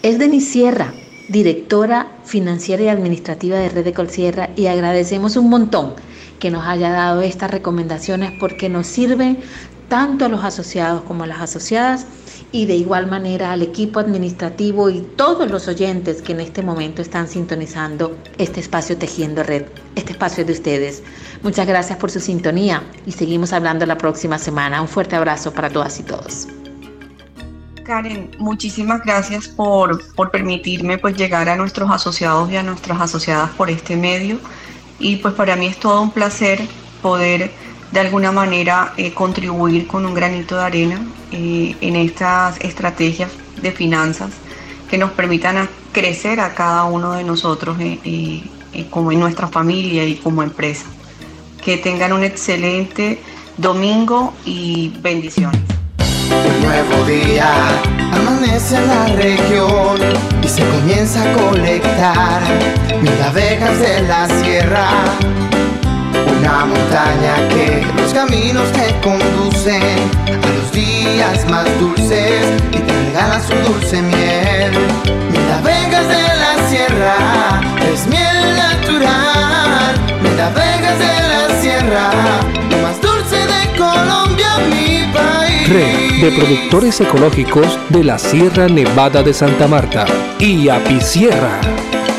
Es Denis Sierra, directora financiera y administrativa de Red de Colsierra, y agradecemos un montón que nos haya dado estas recomendaciones porque nos sirven tanto a los asociados como a las asociadas y de igual manera al equipo administrativo y todos los oyentes que en este momento están sintonizando este espacio Tejiendo Red. Este espacio es de ustedes. Muchas gracias por su sintonía y seguimos hablando la próxima semana. Un fuerte abrazo para todas y todos. Karen, muchísimas gracias por, permitirme pues llegar a nuestros asociados y a nuestras asociadas por este medio. Y pues para mí es todo un placer poder de alguna manera eh, contribuir con un granito de arena eh, en estas estrategias de finanzas que nos permitan crecer a cada uno de nosotros eh, como en nuestra familia y como empresa. Que tengan un excelente domingo y bendiciones. Nuevo día amanece en la región y se comienza a colectar mil abejas de la sierra. Una montaña que los caminos te conducen a los días más dulces y te regala su dulce miel. Mil abejas de la sierra es miel natural. Mil abejas de la sierra, lo más dulce de Colombia, mi. Red de Productores Ecológicos de la Sierra Nevada de Santa Marta y Apicierra.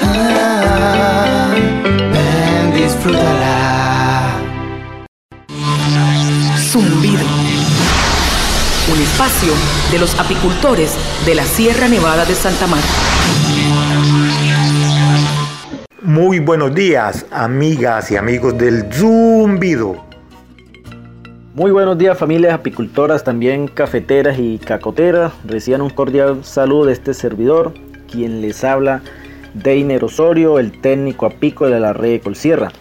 Ah, ven, disfrútala. Zumbido. Un espacio de los apicultores de la Sierra Nevada de Santa Marta. Muy buenos días, amigas y amigos del Zumbido. Muy buenos días familias apicultoras, también cafeteras y cacoteras. Reciban un cordial saludo de este servidor, quien les habla, Deiner Osorio, el técnico apícola de la red de Colsierra.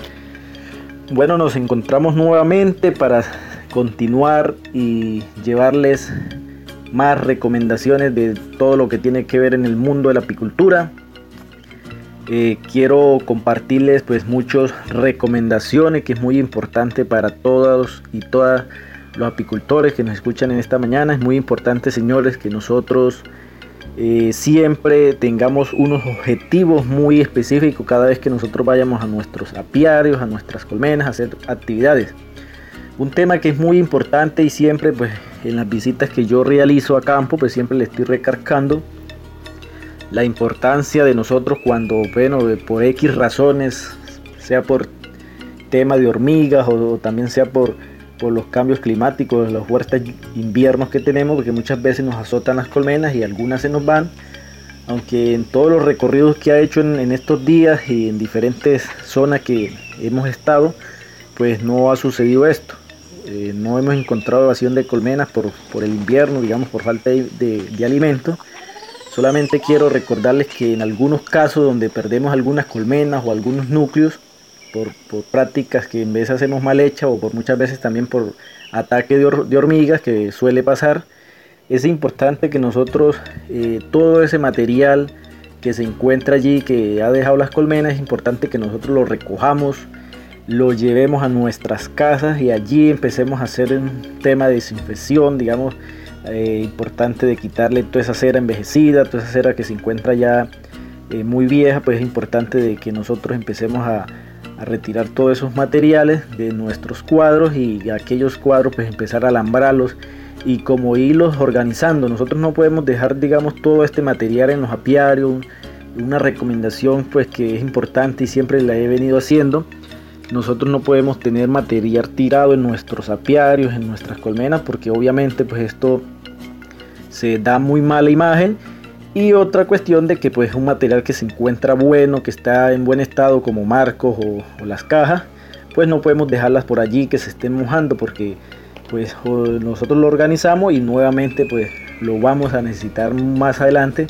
Bueno, nos encontramos nuevamente para continuar y llevarles más recomendaciones de todo lo que tiene que ver en el mundo de la apicultura. Quiero compartirles pues muchas recomendaciones que es muy importante para todos y todas los apicultores que nos escuchan en esta mañana. Es muy importante señores que nosotros eh, siempre tengamos unos objetivos muy específicos cada vez que nosotros vayamos a nuestros apiarios, a nuestras colmenas, a hacer actividades. Un tema que es muy importante y siempre pues en las visitas que yo realizo a campo pues siempre le estoy recargando la importancia de nosotros cuando, bueno, por X razones, sea por tema de hormigas o, también sea por, por, los cambios climáticos, los fuertes inviernos que tenemos, porque muchas veces nos azotan las colmenas y algunas se nos van. Aunque en todos los recorridos que ha hecho en, estos días y en diferentes zonas que hemos estado, pues no ha sucedido esto. Eh, no hemos encontrado evasión de colmenas por, por, el invierno, digamos, por falta de, de, de alimento Solamente quiero recordarles que en algunos casos donde perdemos algunas colmenas o algunos núcleos por, prácticas que en vez hacemos mal hechas o por muchas veces también por ataque de, hormigas que suele pasar, es importante que nosotros eh, todo ese material que se encuentra allí, que ha dejado las colmenas, es importante que nosotros lo recojamos, lo llevemos a nuestras casas y allí empecemos a hacer un tema de desinfección, digamos, eh, importante de quitarle toda esa cera envejecida, toda esa cera que se encuentra ya eh, muy vieja, pues es importante de que nosotros empecemos a, retirar todos esos materiales de nuestros cuadros y aquellos cuadros pues empezar a alambrarlos y como irlos organizando. Nosotros no podemos dejar digamos todo este material en los apiarios. Una recomendación pues que es importante y siempre la he venido haciendo. nosotros no podemos tener material tirado en nuestros apiarios, en nuestras colmenas, porque obviamente pues esto se da muy mala imagen. Y otra cuestión de que pues un material que se encuentra bueno, que está en buen estado como marcos o, o las cajas, pues no podemos dejarlas por allí que se estén mojando porque pues nosotros lo organizamos y nuevamente pues lo vamos a necesitar más adelante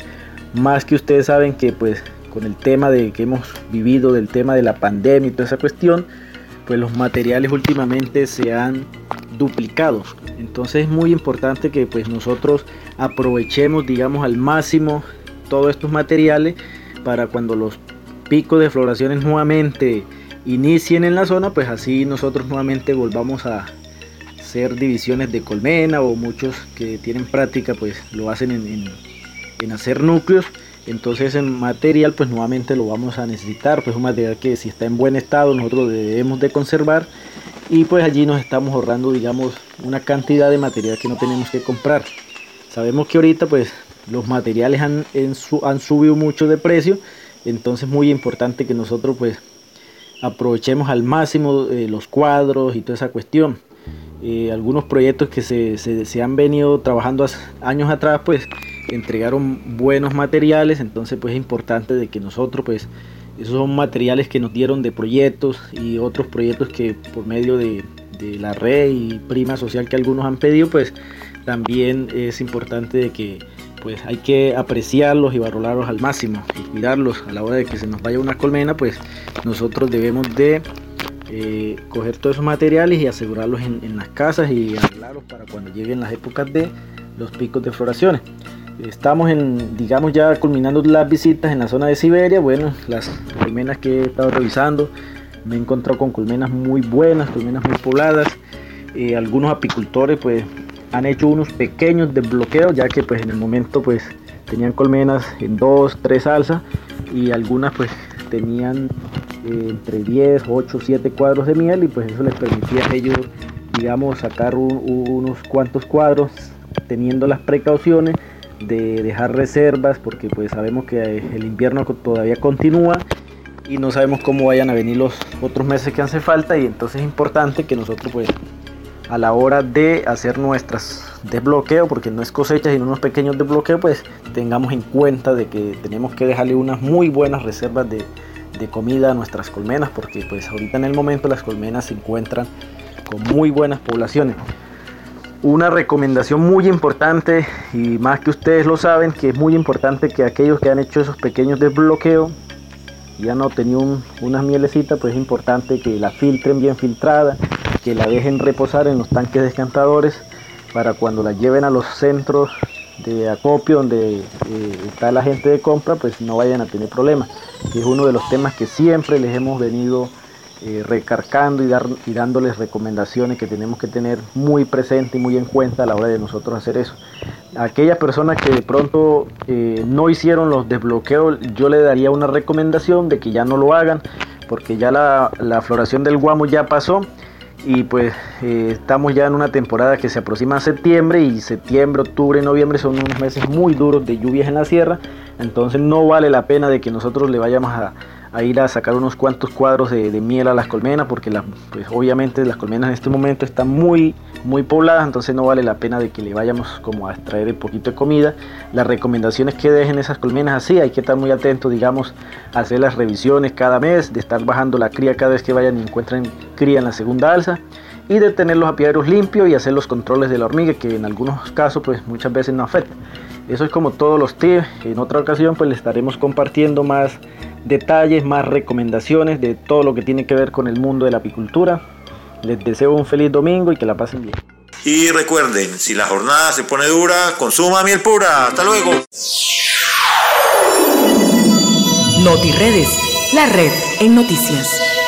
más que ustedes saben que pues con el tema de que hemos vivido del tema de la pandemia y toda esa cuestión pues los materiales últimamente se han duplicado entonces es muy importante que pues nosotros aprovechemos digamos al máximo todos estos materiales para cuando los picos de floraciones nuevamente inicien en la zona pues así nosotros nuevamente volvamos a hacer divisiones de colmena o muchos que tienen práctica pues lo hacen en, en, hacer núcleos. Entonces en material pues nuevamente lo vamos a necesitar pues un material que si está en buen estado nosotros debemos de conservar. Y pues allí nos estamos ahorrando digamos una cantidad de material que no tenemos que comprar sabemos que ahorita pues los materiales han, han subido mucho de precio entonces muy importante que nosotros pues aprovechemos al máximo eh, los cuadros y toda esa cuestión. Eh, algunos proyectos que se, se, han venido trabajando años atrás pues entregaron buenos materiales entonces pues es importante de que nosotros pues esos son materiales que nos dieron de proyectos y otros proyectos que por medio de, de la red y prima social que algunos han pedido pues también es importante de que pues hay que apreciarlos y valorarlos al máximo y cuidarlos a la hora de que se nos vaya una colmena pues nosotros debemos de eh, coger todos esos materiales y asegurarlos en, las casas y arreglarlos para cuando lleguen las épocas de los picos de floraciones. Estamos en, digamos, ya culminando las visitas en la zona de Siberia. Bueno, las colmenas que he estado revisando, me he encontrado con colmenas muy buenas, colmenas muy pobladas. Eh, algunos apicultores, pues, han hecho unos pequeños desbloqueos, ya que, pues, en el momento, pues, tenían colmenas en dos, tres alzas y algunas, pues, tenían eh, entre 10, 8, 7 cuadros de miel y pues eso les permitía a ellos, digamos, sacar unos cuantos cuadros teniendo las precauciones de dejar reservas porque pues sabemos que el invierno todavía continúa y no sabemos cómo vayan a venir los otros meses que hace falta y entonces es importante que nosotros pues a la hora de hacer nuestras desbloqueos porque no es cosecha sino unos pequeños desbloqueos pues tengamos en cuenta de que tenemos que dejarle unas muy buenas reservas de, de comida a nuestras colmenas porque pues ahorita en el momento las colmenas se encuentran con muy buenas poblaciones. Una recomendación muy importante y más que ustedes lo saben que es muy importante que aquellos que han hecho esos pequeños desbloqueos y han obtenido unas mielecitas pues es importante que la filtren bien filtrada, que la dejen reposar en los tanques descantadores para cuando la lleven a los centros de acopio donde eh, está la gente de compra pues no vayan a tener problemas. Es uno de los temas que siempre les hemos venido eh, recargando y, dar, y dándoles recomendaciones que tenemos que tener muy presente y muy en cuenta a la hora de nosotros hacer eso. aquellas personas que de pronto eh, no hicieron los desbloqueos, yo le daría una recomendación de que ya no lo hagan, porque ya la, la floración del guamo ya pasó y pues eh, estamos ya en una temporada que se aproxima a septiembre y septiembre, octubre, noviembre son unos meses muy duros de lluvias en la sierra, entonces no vale la pena de que nosotros le vayamos a, a ir a sacar unos cuantos cuadros de, miel a las colmenas porque pues obviamente las colmenas en este momento están muy muy pobladas entonces no vale la pena de que le vayamos como a extraer un poquito de comida. Las recomendaciones que dejen esas colmenas así hay que estar muy atentos digamos a hacer las revisiones cada mes de estar bajando la cría cada vez que vayan y encuentren cría en la segunda alza y de tener los apiarios limpios y hacer los controles de la hormiga que en algunos casos pues muchas veces no afectan eso es como todos los tips en otra ocasión pues le estaremos compartiendo más detalles, más recomendaciones de todo lo que tiene que ver con el mundo de la apicultura. Les deseo un feliz domingo y que la pasen bien. Y recuerden, si la jornada se pone dura, consuma miel pura. Hasta luego. NotiRedes, la red en noticias.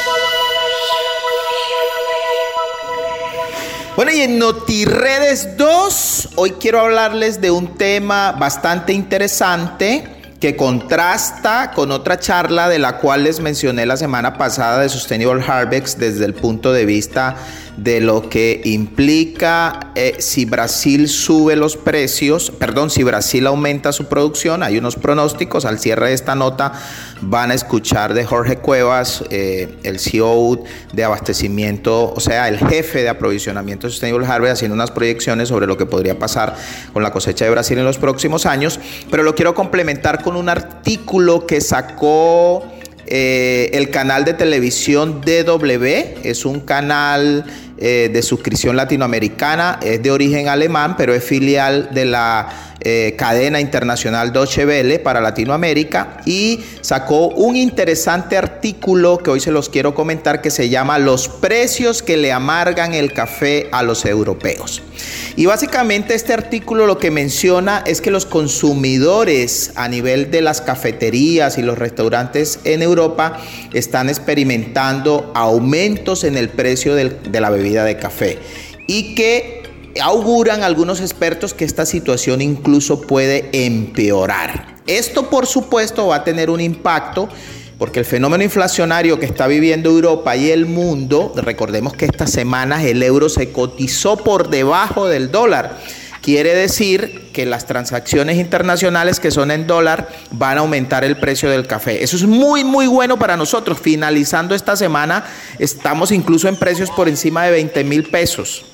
En NotiRedes 2, hoy quiero hablarles de un tema bastante interesante que contrasta con otra charla de la cual les mencioné la semana pasada de Sustainable Harvest desde el punto de vista de lo que implica eh, si Brasil sube los precios, perdón, si Brasil aumenta su producción. Hay unos pronósticos. Al cierre de esta nota van a escuchar de Jorge Cuevas, eh, el CEO de abastecimiento, o sea, el jefe de aprovisionamiento Sustainable Harvest, haciendo unas proyecciones sobre lo que podría pasar con la cosecha de Brasil en los próximos años. Pero lo quiero complementar con un artículo que sacó eh, el canal de televisión DW. Es un canal eh, de suscripción latinoamericana, es de origen alemán, pero es filial de la eh, cadena internacional Deutsche Welle para Latinoamérica y sacó un interesante artículo que hoy se los quiero comentar que se llama Los precios que le amargan el café a los europeos. Y básicamente este artículo lo que menciona es que los consumidores a nivel de las cafeterías y los restaurantes en Europa están experimentando aumentos en el precio de la bebida de café y que auguran algunos expertos que esta situación incluso puede empeorar. Esto por supuesto va a tener un impacto porque el fenómeno inflacionario que está viviendo Europa y el mundo, recordemos que estas semanas el euro se cotizó por debajo del dólar. Quiere decir que las transacciones internacionales que son en dólar van a aumentar el precio del café. Eso es muy, muy bueno para nosotros. Finalizando esta semana, estamos incluso en precios por encima de 20 mil pesos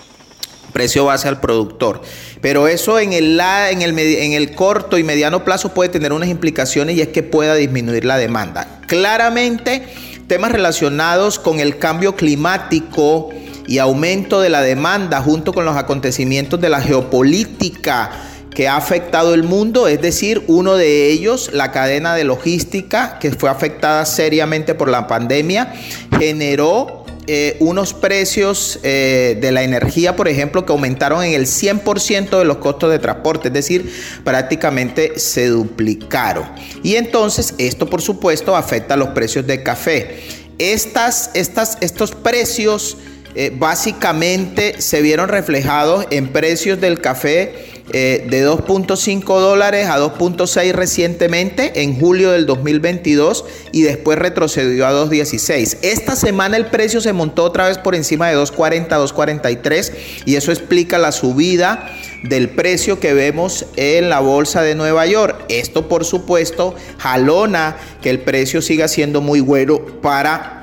precio base al productor. Pero eso en el, en, el, en el corto y mediano plazo puede tener unas implicaciones y es que pueda disminuir la demanda. Claramente, temas relacionados con el cambio climático y aumento de la demanda junto con los acontecimientos de la geopolítica que ha afectado el mundo, es decir, uno de ellos, la cadena de logística, que fue afectada seriamente por la pandemia, generó eh, unos precios eh, de la energía, por ejemplo, que aumentaron en el 100% de los costos de transporte, es decir, prácticamente se duplicaron. Y entonces esto, por supuesto, afecta a los precios de café. Estas, estas, estos precios eh, básicamente se vieron reflejados en precios del café eh, de 2.5 dólares a 2.6 recientemente en julio del 2022 y después retrocedió a 2.16. Esta semana el precio se montó otra vez por encima de 2.40, 2.43 y eso explica la subida del precio que vemos en la bolsa de Nueva York. Esto por supuesto jalona que el precio siga siendo muy bueno para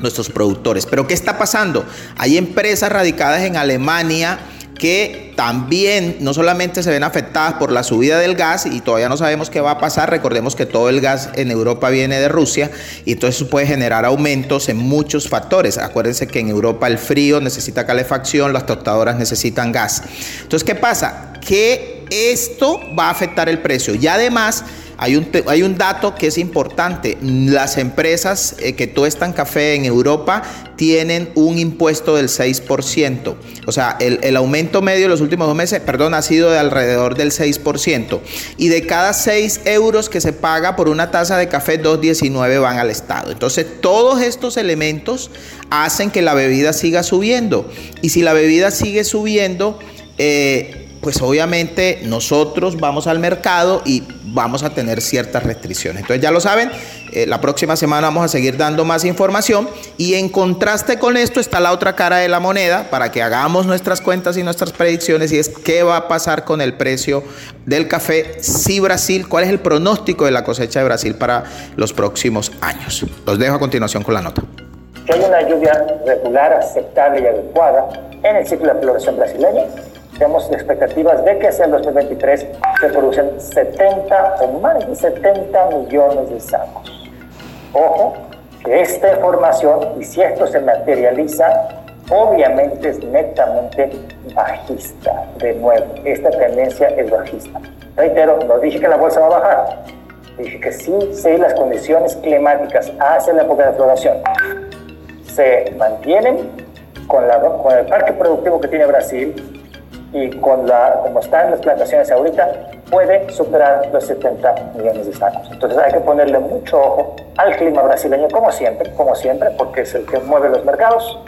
nuestros productores. Pero ¿qué está pasando? Hay empresas radicadas en Alemania, que también no solamente se ven afectadas por la subida del gas y todavía no sabemos qué va a pasar, recordemos que todo el gas en Europa viene de Rusia y entonces puede generar aumentos en muchos factores. Acuérdense que en Europa el frío necesita calefacción, las tostadoras necesitan gas. Entonces, ¿qué pasa? Que esto va a afectar el precio y además hay un, dato que es importante. Las empresas eh, que tuestan café en Europa tienen un impuesto del 6%. O sea, el, el, aumento medio de los últimos dos meses, perdón, ha sido de alrededor del 6%. Y de cada 6 euros que se paga por una taza de café, 2,19 van al Estado. Entonces, todos estos elementos hacen que la bebida siga subiendo. Y si la bebida sigue subiendo, eh, pues obviamente nosotros vamos al mercado y vamos a tener ciertas restricciones. Entonces ya lo saben, eh, la próxima semana vamos a seguir dando más información y en contraste con esto está la otra cara de la moneda para que hagamos nuestras cuentas y nuestras predicciones y es qué va a pasar con el precio del café si Brasil, cuál es el pronóstico de la cosecha de Brasil para los próximos años. Los dejo a continuación con la nota. Hay una lluvia regular, aceptable y adecuada en el ciclo de floración brasileño tenemos expectativas de que hacia el 2023 se producen 70 o más de 70 millones de sacos. Ojo, que esta información, y si esto se materializa, obviamente es netamente bajista. De nuevo, esta tendencia es bajista. Reitero, no dije que la bolsa va a bajar, dije que sí, si las condiciones climáticas hacia la época de floración se mantienen con, la, con el parque productivo que tiene Brasil, y con la, como están las plantaciones ahorita, puede superar los 70 millones de sacos. Entonces hay que ponerle mucho ojo al clima brasileño, como siempre, como siempre, porque es el que mueve los mercados,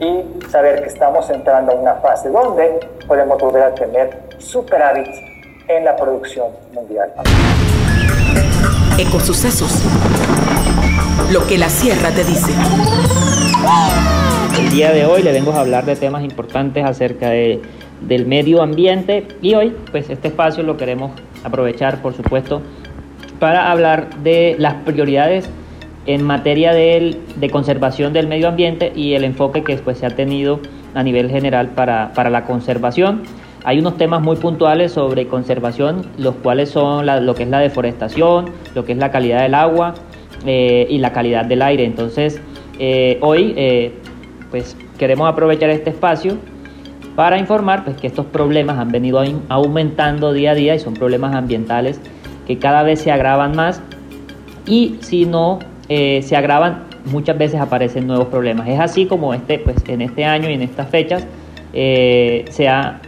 y saber que estamos entrando a una fase donde podemos volver a tener superávit en la producción mundial. Ecosucesos. Lo que la sierra te dice. El día de hoy le vengo a hablar de temas importantes acerca de, del medio ambiente y hoy pues este espacio lo queremos aprovechar por supuesto para hablar de las prioridades en materia de, de conservación del medio ambiente y el enfoque que pues, se ha tenido a nivel general para, para la conservación. Hay unos temas muy puntuales sobre conservación, los cuales son lo que es la deforestación, lo que es la calidad del agua eh, y la calidad del aire. Entonces, eh, hoy eh, pues queremos aprovechar este espacio para informar pues, que estos problemas han venido aumentando día a día y son problemas ambientales que cada vez se agravan más y si no se agravan muchas veces aparecen nuevos problemas. Es así como este, pues, en este año y en estas fechas se ha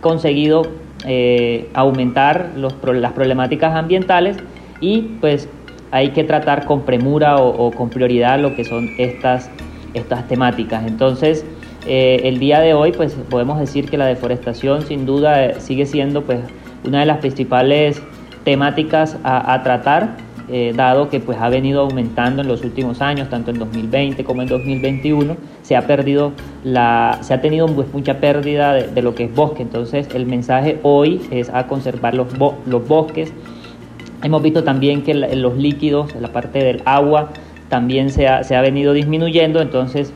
conseguido eh, aumentar las problemáticas ambientales y pues hay que tratar con premura o, con prioridad lo que son estas, estas temáticas. Entonces, eh, el día de hoy pues podemos decir que la deforestación sin duda eh, sigue siendo pues una de las principales temáticas a, tratar eh, dado que pues ha venido aumentando en los últimos años, tanto en 2020 como en 2021, se ha perdido la, se ha tenido pues, mucha pérdida de, lo que es bosque. Entonces el mensaje hoy es a conservar los, los bosques. Hemos visto también que los líquidos, la parte del agua, también se ha, se ha venido disminuyendo. Entonces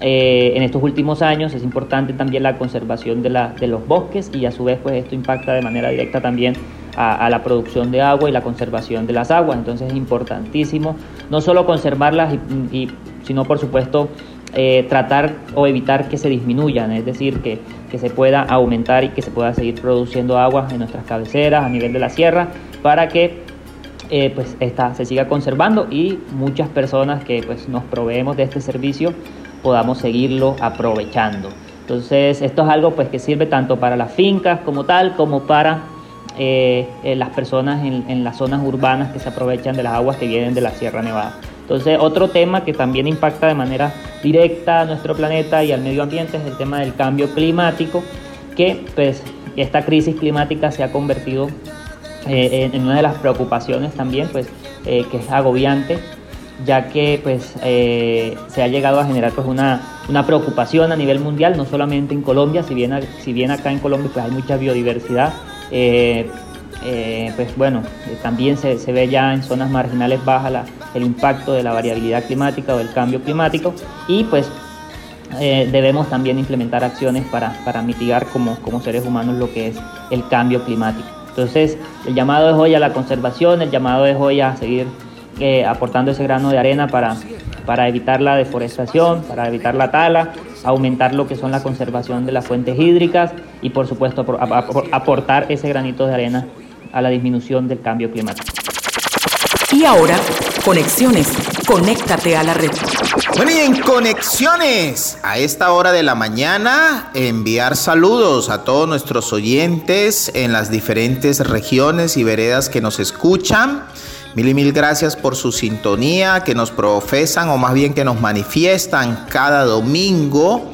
eh, en estos últimos años es importante también la conservación de, la, de los bosques y a su vez pues esto impacta de manera directa también a, la producción de agua y la conservación de las aguas. Entonces es importantísimo no solo conservarlas, y, sino por supuesto eh, tratar o evitar que se disminuyan, es decir, que, que, se pueda aumentar y que se pueda seguir produciendo agua en nuestras cabeceras a nivel de la sierra para que eh, pues esta se siga conservando y muchas personas que pues nos proveemos de este servicio podamos seguirlo aprovechando. Entonces esto es algo pues que sirve tanto para las fincas como tal como para eh, eh, las personas en, las zonas urbanas que se aprovechan de las aguas que vienen de la Sierra Nevada. Entonces, otro tema que también impacta de manera directa a nuestro planeta y al medio ambiente es el tema del cambio climático, que pues esta crisis climática se ha convertido eh, en, una de las preocupaciones también, pues que es agobiante, ya que pues se ha llegado a generar pues una, una, preocupación a nivel mundial, no solamente en Colombia, si bien, si bien acá en Colombia pues hay mucha biodiversidad, eh, eh, pues bueno, eh, también se, ve ya en zonas marginales baja el impacto de la variabilidad climática o del cambio climático y pues debemos también implementar acciones para, mitigar como, como seres humanos lo que es el cambio climático. Entonces, el llamado es hoy a la conservación, el llamado es hoy a seguir aportando ese grano de arena para, para evitar la deforestación, para evitar la tala, aumentar lo que son la conservación de las fuentes hídricas y por supuesto aportar ese granito de arena a la disminución del cambio climático. Y ahora, conexiones. Conéctate a la red. Bueno, y en conexiones, a esta hora de la mañana, enviar saludos a todos nuestros oyentes en las diferentes regiones y veredas que nos escuchan. Mil y mil gracias por su sintonía que nos profesan o más bien que nos manifiestan cada domingo.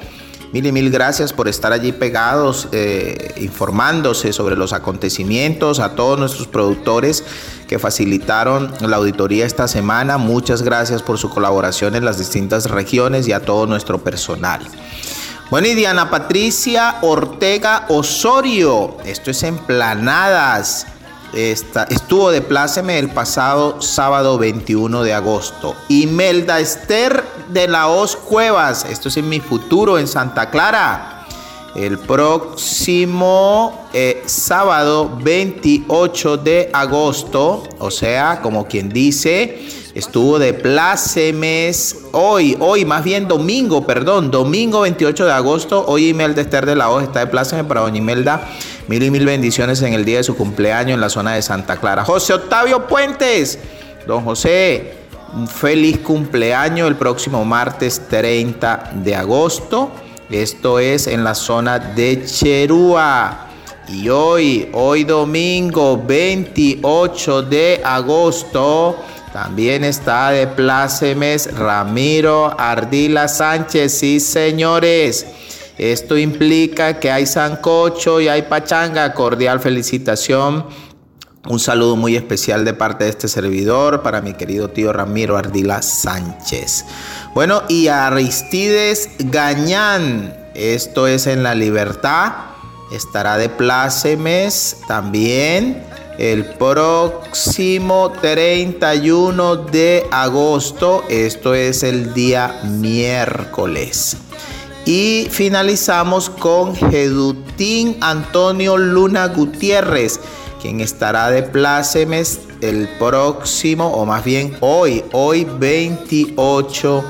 Mil y mil gracias por estar allí pegados, eh, informándose sobre los acontecimientos, a todos nuestros productores que facilitaron la auditoría esta semana. Muchas gracias por su colaboración en las distintas regiones y a todo nuestro personal. Bueno, y Diana Patricia Ortega Osorio, esto es en Estuvo de pláceme el pasado sábado 21 de agosto. Imelda Esther de la Os Cuevas, esto es en mi futuro en Santa Clara. El próximo eh, sábado 28 de agosto, o sea, como quien dice, estuvo de plácemes hoy, hoy más bien domingo, perdón, domingo 28 de agosto, hoy Imelda Esther de la Os está de pláceme para doña Imelda Mil y mil bendiciones en el día de su cumpleaños en la zona de Santa Clara. José Octavio Puentes. Don José, un feliz cumpleaños el próximo martes 30 de agosto. Esto es en la zona de Cherúa. Y hoy, hoy domingo 28 de agosto, también está de plácemes Ramiro Ardila Sánchez. Sí, señores. Esto implica que hay sancocho y hay pachanga. Cordial felicitación Un saludo muy especial de parte de este servidor para mi querido tío Ramiro Ardila Sánchez. Bueno, y Aristides Gañán, esto es en La Libertad, estará de plácemes también el próximo 31 de agosto, esto es el día miércoles. Y finalizamos con Jedutín Antonio Luna Gutiérrez quien estará de plácemes el próximo, o más bien hoy, hoy 28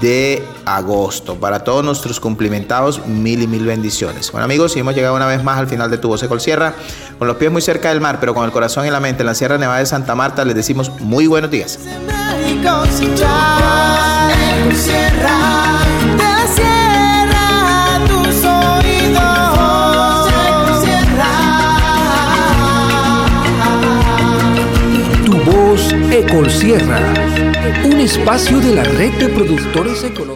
de agosto. Para todos nuestros cumplimentados, mil y mil bendiciones. Bueno amigos, y hemos llegado una vez más al final de Tu Voz Sierra, con los pies muy cerca del mar, pero con el corazón y la mente en la Sierra Nevada de Santa Marta, les decimos muy buenos días. Ecol Sierra, un espacio de la red de productores ecológicos.